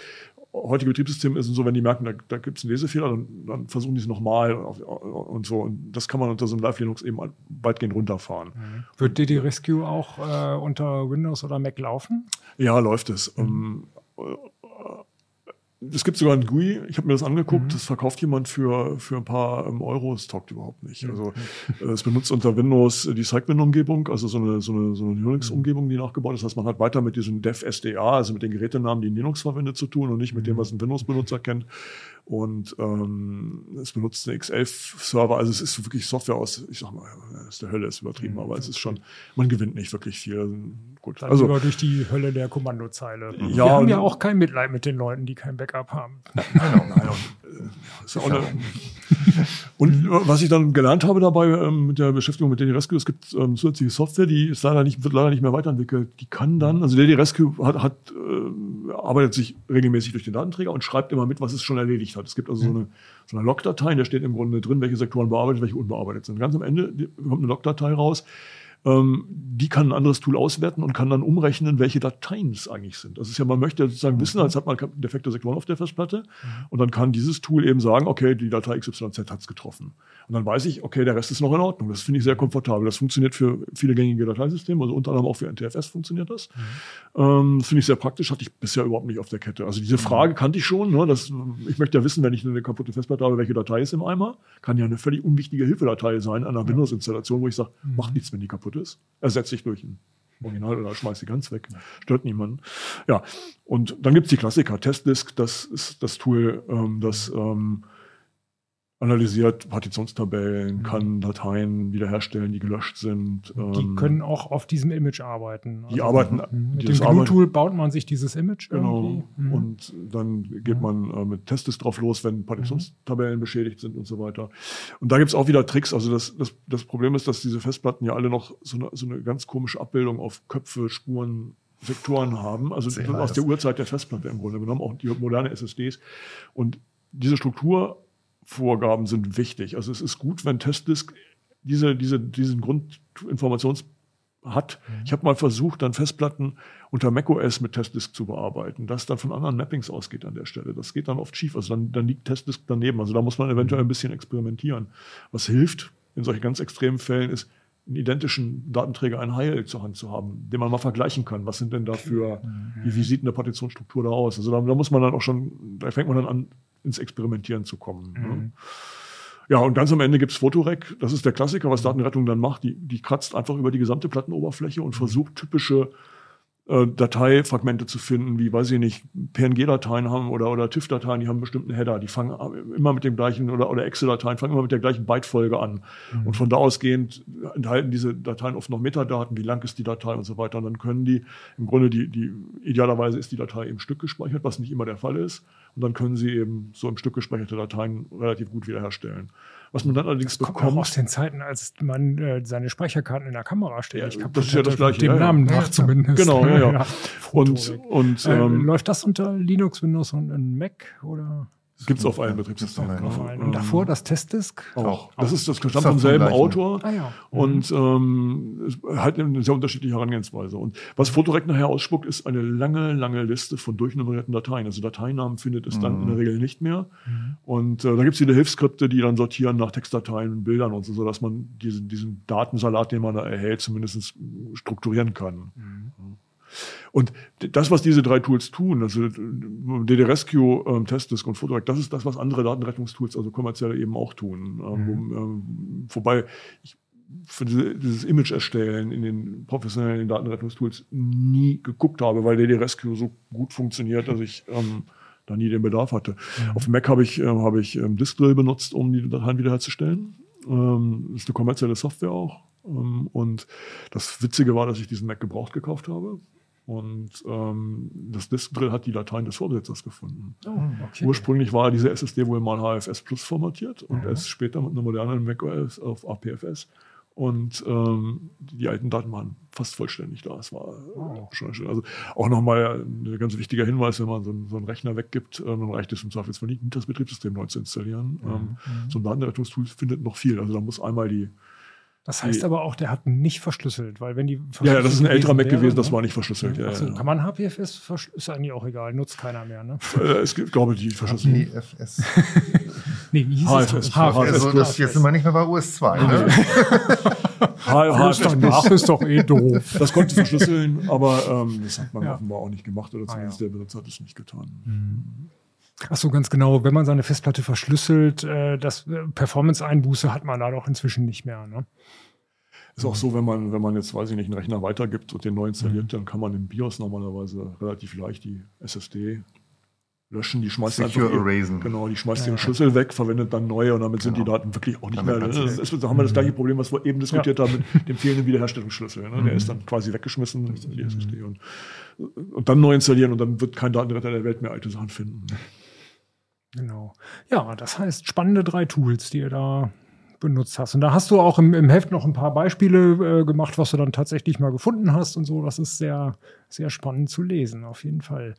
heutige Betriebssysteme ist so, wenn die merken, da, da gibt es einen Lesefehler, dann, dann versuchen die es nochmal und so. Und das kann man unter so einem Live Linux eben weitgehend runterfahren. Mhm. Wird DD Rescue auch äh, unter Windows oder Mac laufen? Ja, läuft es. Mhm. Um, es gibt sogar ein GUI, ich habe mir das angeguckt, mhm. das verkauft jemand für, für ein paar ähm, Euro, es taugt überhaupt nicht. Also äh, es benutzt unter Windows die Cyclin-Umgebung, also so eine, so eine, so eine Linux-Umgebung, die nachgebaut ist. Das heißt, man hat weiter mit diesem Dev SDA, also mit den Gerätenamen, die in Linux verwendet, zu tun und nicht mit dem, mhm. was ein Windows-Benutzer kennt. Und ähm, es benutzt einen X11-Server, also es ist wirklich Software aus, ich sag mal, ist der Hölle, ist übertrieben, mhm. aber es ist schon, man gewinnt nicht wirklich viel. Gut, Dann also durch die Hölle der Kommandozeile. Ja, Wir haben ja auch kein Mitleid mit den Leuten, die kein Backup haben. Genau, [LAUGHS] nein, und, äh, und was ich dann gelernt habe dabei ähm, mit der Beschäftigung mit DD Rescue, es gibt ähm, zusätzliche Software, die ist leider nicht, wird leider nicht mehr weiterentwickelt. Die kann dann, also DD Rescue hat, hat äh, arbeitet sich regelmäßig durch den Datenträger und schreibt immer mit, was es schon erledigt hat. Es gibt also so eine, so eine Logdatei, in der steht im Grunde drin, welche Sektoren bearbeitet, welche unbearbeitet sind. Ganz am Ende kommt eine Logdatei raus, ähm, die kann ein anderes Tool auswerten und kann dann umrechnen, welche Dateien es eigentlich sind. Das ist ja, man möchte sozusagen wissen, als hat man defekte Sektoren auf der Festplatte mhm. und dann kann dieses Tool eben sagen, okay, die Datei XYZ hat es getroffen. Und dann weiß ich, okay, der Rest ist noch in Ordnung. Das finde ich sehr komfortabel. Das funktioniert für viele gängige Dateisysteme, also unter anderem auch für NTFS funktioniert das. Mhm. Ähm, finde ich sehr praktisch, hatte ich bisher überhaupt nicht auf der Kette. Also diese Frage kannte ich schon. Ne, dass, ich möchte ja wissen, wenn ich eine kaputte Festplatte habe, welche Datei ist im Eimer. Kann ja eine völlig unwichtige Hilfedatei sein an einer Windows-Installation, wo ich sage, mhm. macht nichts, wenn die kaputt ist. Ersetze ich durch ein Original oder schmeiß sie ganz weg. Stört niemanden. Ja, und dann gibt's die Klassiker. Testdisk, das ist das Tool, ähm, das ähm, analysiert Partitionstabellen, mhm. kann Dateien wiederherstellen, die gelöscht sind. Die ähm, können auch auf diesem Image arbeiten. Die also arbeiten. Mhm. Mit dem GNU-Tool baut man sich dieses Image genau. irgendwie. Mhm. Und dann geht man äh, mit Tests drauf los, wenn Partitionstabellen mhm. beschädigt sind und so weiter. Und da gibt's auch wieder Tricks. Also das, das, das Problem ist, dass diese Festplatten ja alle noch so eine, so eine ganz komische Abbildung auf Köpfe, Spuren, Sektoren haben. Also aus der Urzeit der Festplatte im Grunde genommen, auch die moderne SSDs. Und diese Struktur Vorgaben sind wichtig. Also es ist gut, wenn Testdisk diese, diese, diesen Grundinformations hat. Mhm. Ich habe mal versucht, dann Festplatten unter macOS mit Testdisk zu bearbeiten, das dann von anderen Mappings ausgeht an der Stelle. Das geht dann oft schief. Also dann, dann liegt Testdisk daneben. Also da muss man eventuell ein bisschen experimentieren. Was hilft in solchen ganz extremen Fällen ist, einen identischen Datenträger, ein Heil zur Hand zu haben, den man mal vergleichen kann. Was sind denn da für, wie, wie sieht eine Partitionsstruktur da aus? Also da, da muss man dann auch schon, da fängt man dann an, ins Experimentieren zu kommen. Ne? Mhm. Ne? Ja, und ganz am Ende gibt's Fotorec. Das ist der Klassiker, was Datenrettung dann macht. Die, die kratzt einfach über die gesamte Plattenoberfläche und mhm. versucht typische äh, Dateifragmente zu finden, wie, weiß ich nicht, PNG-Dateien haben oder, oder TIFF-Dateien, die haben bestimmten Header, die fangen immer mit dem gleichen, oder, oder Excel-Dateien fangen immer mit der gleichen Bytefolge an. Mhm. Und von da ausgehend enthalten diese Dateien oft noch Metadaten, wie lang ist die Datei und so weiter. Und dann können die, im Grunde, die, die, idealerweise ist die Datei im Stück gespeichert, was nicht immer der Fall ist. Und dann können sie eben so im Stück gespeicherte Dateien relativ gut wiederherstellen. Was man dann allerdings das bekommt. aus den Zeiten, als man äh, seine Speicherkarten in der Kamera steht. Ja, das ist ja das gleiche. Dem ja, Namen nach zumindest. Genau, ja, ja. [LAUGHS] und, und ähm, läuft das unter Linux, Windows und Mac oder? Gibt es auf allen Betriebssystemen. Auf allen. Und davor das Testdisk? Auch. Das ist das stammt vom selben Autor ah, ja. mhm. und ähm, halt eine sehr unterschiedliche Herangehensweise. Und was Photorec nachher ausspuckt, ist eine lange, lange Liste von durchnummerierten Dateien. Also Dateinamen findet es mhm. dann in der Regel nicht mehr. Mhm. Und äh, da gibt es viele Hilfsskripte, die dann sortieren nach Textdateien und Bildern und so, sodass man diesen, diesen Datensalat, den man da erhält, zumindest strukturieren kann. Mhm. Und das, was diese drei Tools tun, also DD Rescue, ähm, Testdisk und Photorec, das ist das, was andere Datenrettungstools, also kommerzielle eben auch tun. Ähm, mhm. ähm, wobei ich für diese, dieses Image erstellen in den professionellen Datenrettungstools nie geguckt habe, weil DD Rescue so gut funktioniert, dass ich ähm, da nie den Bedarf hatte. Mhm. Auf Mac habe ich, äh, hab ich ähm, Diskdrill benutzt, um die Dateien wiederherzustellen. Ähm, ist eine kommerzielle Software auch. Ähm, und das Witzige war, dass ich diesen Mac gebraucht gekauft habe. Und ähm, das Diskdrill hat die Dateien des Vorbesitzers gefunden. Oh, okay. Ursprünglich war diese SSD wohl mal HFS Plus formatiert und ja. erst später mit einer modernen macOS auf APFS. Und ähm, die alten Daten waren fast vollständig da. Es war oh. schon schön. Also auch nochmal ein ganz wichtiger Hinweis, wenn man so einen, so einen Rechner weggibt, äh, dann reicht es im Zweifelsfall nicht, das Betriebssystem neu zu installieren. Mhm. Ähm, so ein Datenrettungstool findet noch viel. Also da muss einmal die das heißt die, aber auch, der hat nicht verschlüsselt, weil wenn die Ja, ja das ist ein älterer Mac gewesen, das ne? war nicht verschlüsselt. Ja, Achso, ja. kann man HPFS verschlüsseln? Ist eigentlich auch egal, nutzt keiner mehr, ne? Äh, es gibt, glaube ich, die verschlüsseln. HPFS. [LAUGHS] nee, wie hieß HFS, es? HFS. Also das, jetzt sind wir nicht mehr bei US2, ne? [LAUGHS] HFS Nach ist doch eh doof. Das konnte verschlüsseln, aber ähm, das hat man ja. offenbar auch nicht gemacht oder zumindest ah, ja. der Benutzer hat es nicht getan. Mhm. Ach so, ganz genau. Wenn man seine Festplatte verschlüsselt, äh, das äh, Performance-Einbuße hat man da doch inzwischen nicht mehr. Ne? Ist auch so, wenn man, wenn man jetzt, weiß ich nicht, einen Rechner weitergibt und den neu installiert, mhm. dann kann man im BIOS normalerweise relativ leicht die SSD löschen, die schmeißt Secure einfach erasen. genau, die schmeißt ja. den Schlüssel weg, verwendet dann neue und damit sind die genau. Daten wirklich auch nicht damit mehr. Das ist, da haben wir das gleiche Problem, was wir eben diskutiert ja. haben mit dem fehlenden Wiederherstellungsschlüssel. Ne? Der ist dann quasi weggeschmissen, die SSD und, und dann neu installieren und dann wird kein Datenretter der Welt mehr alte Sachen finden. Genau. Ja, das heißt spannende drei Tools, die ihr da benutzt hast. Und da hast du auch im, im Heft noch ein paar Beispiele äh, gemacht, was du dann tatsächlich mal gefunden hast und so. Das ist sehr, sehr spannend zu lesen, auf jeden Fall.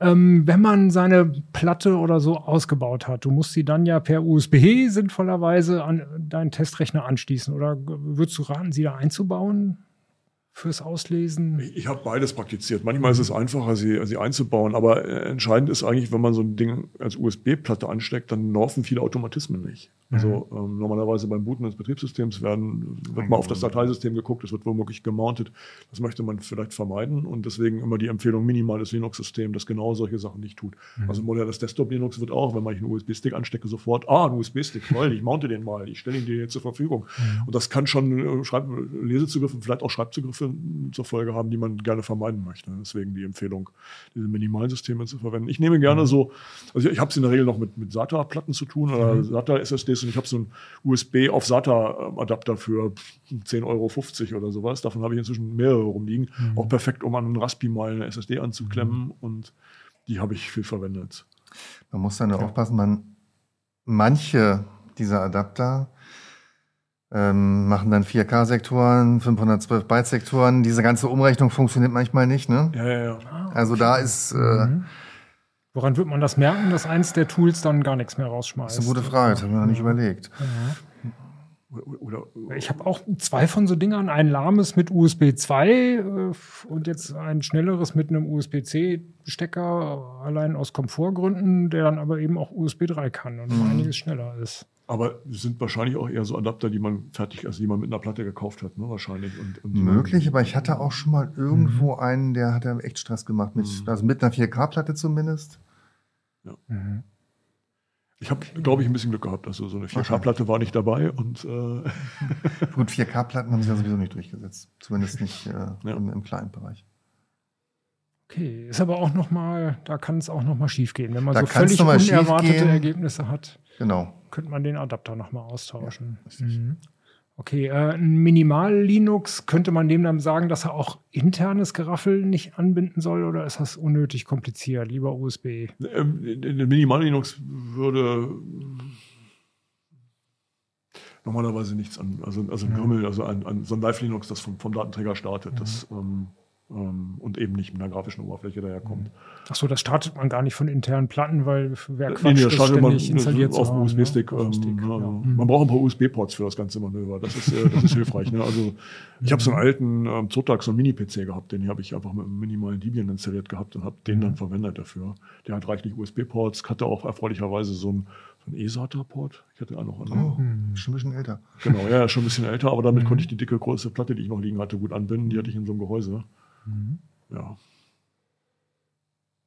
Ähm, wenn man seine Platte oder so ausgebaut hat, du musst sie dann ja per USB sinnvollerweise an deinen Testrechner anschließen. Oder würdest du raten, sie da einzubauen? Fürs Auslesen? Ich, ich habe beides praktiziert. Manchmal ist es einfacher, sie, sie einzubauen, aber äh, entscheidend ist eigentlich, wenn man so ein Ding als USB-Platte ansteckt, dann laufen viele Automatismen nicht. Also mhm. ähm, normalerweise beim Booten des Betriebssystems werden, wird mal auf das Dateisystem geguckt, es wird womöglich gemountet. Das möchte man vielleicht vermeiden und deswegen immer die Empfehlung minimales Linux-System, das genau solche Sachen nicht tut. Mhm. Also modernes Desktop-Linux wird auch, wenn man einen USB-Stick anstecke, sofort, ah, ein USB-Stick, toll, ich mounte den mal, ich stelle ihn dir zur Verfügung. Mhm. Und das kann schon äh, Schreib Lesezugriffe, vielleicht auch Schreibzugriffe zur Folge haben, die man gerne vermeiden möchte. Deswegen die Empfehlung, diese Minimalsysteme zu verwenden. Ich nehme gerne mhm. so, also ich habe es in der Regel noch mit, mit SATA-Platten zu tun oder mhm. SATA-SSDs und ich habe so einen USB auf SATA-Adapter für 10,50 Euro oder sowas. Davon habe ich inzwischen mehrere rumliegen. Mhm. Auch perfekt, um an einen Raspi mal eine SSD anzuklemmen mhm. und die habe ich viel verwendet. Man muss dann ja. aufpassen, man manche dieser Adapter ähm, machen dann 4K-Sektoren, 512 Byte-Sektoren. Diese ganze Umrechnung funktioniert manchmal nicht, ne? Ja, ja, ja. Also da ist äh, mhm. Woran wird man das merken, dass eins der Tools dann gar nichts mehr rausschmeißt? Das ist eine gute Frage, das haben wir noch nicht überlegt. Ja. Oder, oder, ich habe auch zwei von so Dingern, ein lahmes mit USB 2 äh, und jetzt ein schnelleres mit einem USB-C-Stecker, allein aus Komfortgründen, der dann aber eben auch USB 3 kann und mhm. einiges schneller ist. Aber es sind wahrscheinlich auch eher so Adapter, die man fertig, also die man mit einer Platte gekauft hat, ne? Wahrscheinlich. Und, und Möglich, aber ich hatte auch schon mal irgendwo mhm. einen, der hat ja echt Stress gemacht, mit, mhm. also mit einer 4K-Platte zumindest. Ja. Mhm. Ich habe, glaube ich, ein bisschen Glück gehabt. Also so eine 4K-Platte war nicht dabei und äh gut, 4K-Platten haben sich ja sowieso nicht durchgesetzt, zumindest nicht äh, ja. im, im kleinen Bereich. Okay, ist aber auch noch mal, da kann es auch noch mal schief gehen, wenn man da so völlig unerwartete Ergebnisse hat. Genau. Könnte man den Adapter noch mal austauschen. Ja, mhm. Okay, äh, ein Minimal-Linux, könnte man dem dann sagen, dass er auch internes Geraffel nicht anbinden soll oder ist das unnötig kompliziert? Lieber USB? Ähm, Minimal-Linux würde normalerweise nichts an, also, also ein Grimmel, also an, an so ein Live-Linux, das vom, vom Datenträger startet. Mhm. Das ähm, und eben nicht mit einer grafischen Oberfläche daherkommt. Ach so, das startet man gar nicht von internen Platten, weil wer Quatsch, nee, nee, das startet man installiert auf dem USB-Stick. Ne? Ähm, ja. ja. Man braucht ein paar USB-Ports für das ganze Manöver. Das ist, äh, das ist hilfreich. Ne? Also ich habe so einen alten ähm, Zotac, so einen Mini-PC gehabt, den habe ich einfach mit einem minimalen Debian installiert gehabt und habe den dann verwendet dafür. Der hat reichlich USB-Ports, hatte auch erfreulicherweise so ein so ein E-SATA-Port. Ich hatte auch noch einen. Oh, schon ein bisschen älter. Genau, ja, schon ein bisschen älter, aber damit mhm. konnte ich die dicke große Platte, die ich noch liegen hatte, gut anbinden. Die hatte ich in so einem Gehäuse. Mhm. Ja.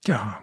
Ja.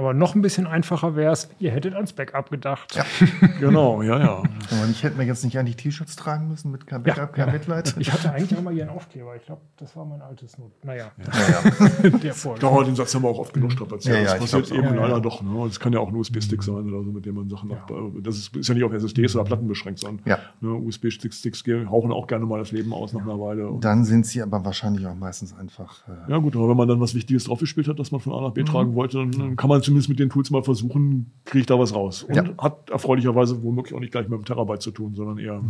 Aber noch ein bisschen einfacher wäre es, ihr hättet ans Backup gedacht. Ja. [LAUGHS] Genau, ja, ja. Aber ich hätten wir jetzt nicht eigentlich T-Shirts tragen müssen mit kein Backup, kein Mitleid. Ich hatte eigentlich auch mal hier einen Aufkleber. Ich glaube, das war mein altes Not. Naja, Ja, ja. [LAUGHS] der Vorgang. Doch, den Satz haben wir auch oft genug strapaziert. Ja, ja, das passiert eben. Ja, leider ja. doch. Ne? Das kann ja auch ein USB-Stick sein oder so, mit dem man Sachen ab, Das ist, ist ja nicht auf SSDs oder Platten beschränkt, sondern Ja. ne, USB-Sticks Sticks hauchen auch gerne mal das Leben aus nach einer Weile. Und Dann sind sie aber wahrscheinlich auch meistens einfach. Äh, ja gut, aber wenn man dann was Wichtiges draufgespielt hat, das man von A nach B tragen wollte, dann, dann kann man zumindest mit den Tools mal versuchen, kriege ich da was raus. Und Ja. hat erfreulicherweise womöglich auch nicht gleich mit einem Terabyte zu tun, sondern eher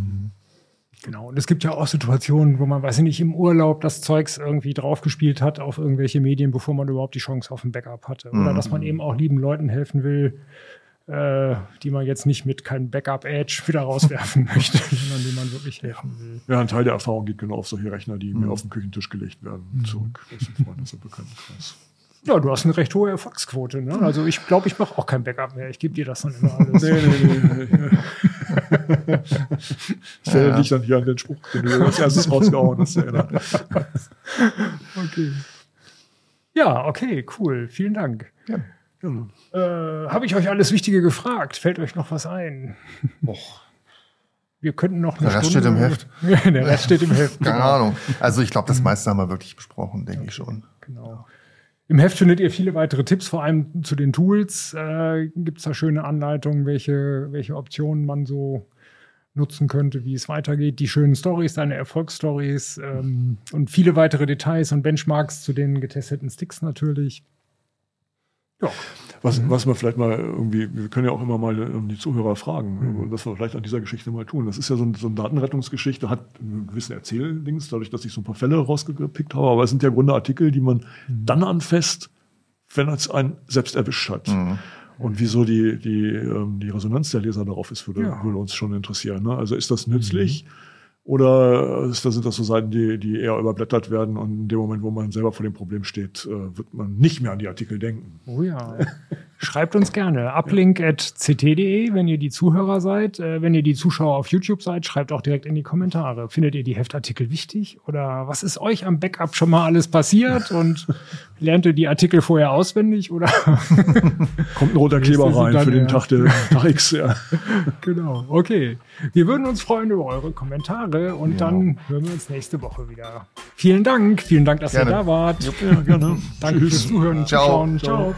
Genau. Und es gibt ja auch Situationen, wo man, weiß ich nicht, im Urlaub das Zeugs irgendwie draufgespielt hat auf irgendwelche Medien, bevor man überhaupt die Chance auf ein Backup hatte. Oder dass man eben auch lieben Leuten helfen will, äh, die man jetzt nicht mit keinem Backup-Edge wieder rauswerfen [LAUGHS] möchte, sondern denen man wirklich helfen will. Ja, ein Teil der Erfahrung geht genau auf solche Rechner, die mir auf den Küchentisch gelegt werden, zurück. Das ist ein Freundes- und Bekanntenkreis. Ja, du hast eine recht hohe Erfolgsquote. Ne? Also ich glaube, ich mache auch kein Backup mehr. Ich gebe dir das dann immer alles. Nee, nee, nee, nee. Das [LAUGHS] ja. liegt dann hier an den Spruch, den du als erstes rausgehauen hast. Ja, genau. Okay. Ja, okay, cool. Vielen Dank. Ja. Äh, Habe ich euch alles Wichtige gefragt? Fällt euch noch was ein? och, Wir könnten noch eine Der Rest Stunde- steht im Heft. [LAUGHS] Ja, der Rest steht im Heft. keine genau. Ahnung. Also ich glaube, das meiste haben wir wirklich besprochen, denke ich schon. Genau. Im Heft findet ihr viele weitere Tipps, vor allem zu den Tools. Äh, Gibt es da schöne Anleitungen, welche, welche Optionen man so nutzen könnte, wie es weitergeht, die schönen Stories, deine Erfolgsstories ähm, und viele weitere Details und Benchmarks zu den getesteten Sticks natürlich. Ja, Was, was wir vielleicht mal irgendwie, wir können ja auch immer mal ähm, die Zuhörer fragen, was wir vielleicht an dieser Geschichte mal tun. Das ist ja so, ein, so eine Datenrettungsgeschichte, hat einen gewissen Erzähldings, dadurch, dass ich so ein paar Fälle rausgepickt habe, aber es sind ja im Grunde Artikel, die man dann anfasst, wenn es einen selbst erwischt hat. Und wieso die, die, ähm, die Resonanz der Leser darauf ist, würde, Ja. würde uns schon interessieren. Ne? Also ist das nützlich? Oder ist das, sind das so Seiten, die, die eher überblättert werden und in dem Moment, wo man selber vor dem Problem steht, äh, wird man nicht mehr an die Artikel denken? Oh ja. [LAUGHS] Schreibt uns gerne. Uplink.ct.de, wenn ihr die Zuhörer seid. Äh, wenn ihr die Zuschauer auf YouTube seid, schreibt auch direkt in die Kommentare. Findet ihr die Heftartikel wichtig? Oder was ist euch am Backup schon mal alles passiert? Und [LAUGHS] lernt ihr die Artikel vorher auswendig? Oder [LAUGHS] Kommt ein roter Kleber rein dann, für den ja. Tag, der, [LAUGHS] Tag X. Ja. genau. Okay. Wir würden uns freuen über eure Kommentare und dann hören wir uns nächste Woche wieder. Vielen Dank. Vielen Dank, dass Gerne. ihr da wart. ja, gerne. Danke fürs Zuhören Ciao. Zuschauen. Ciao.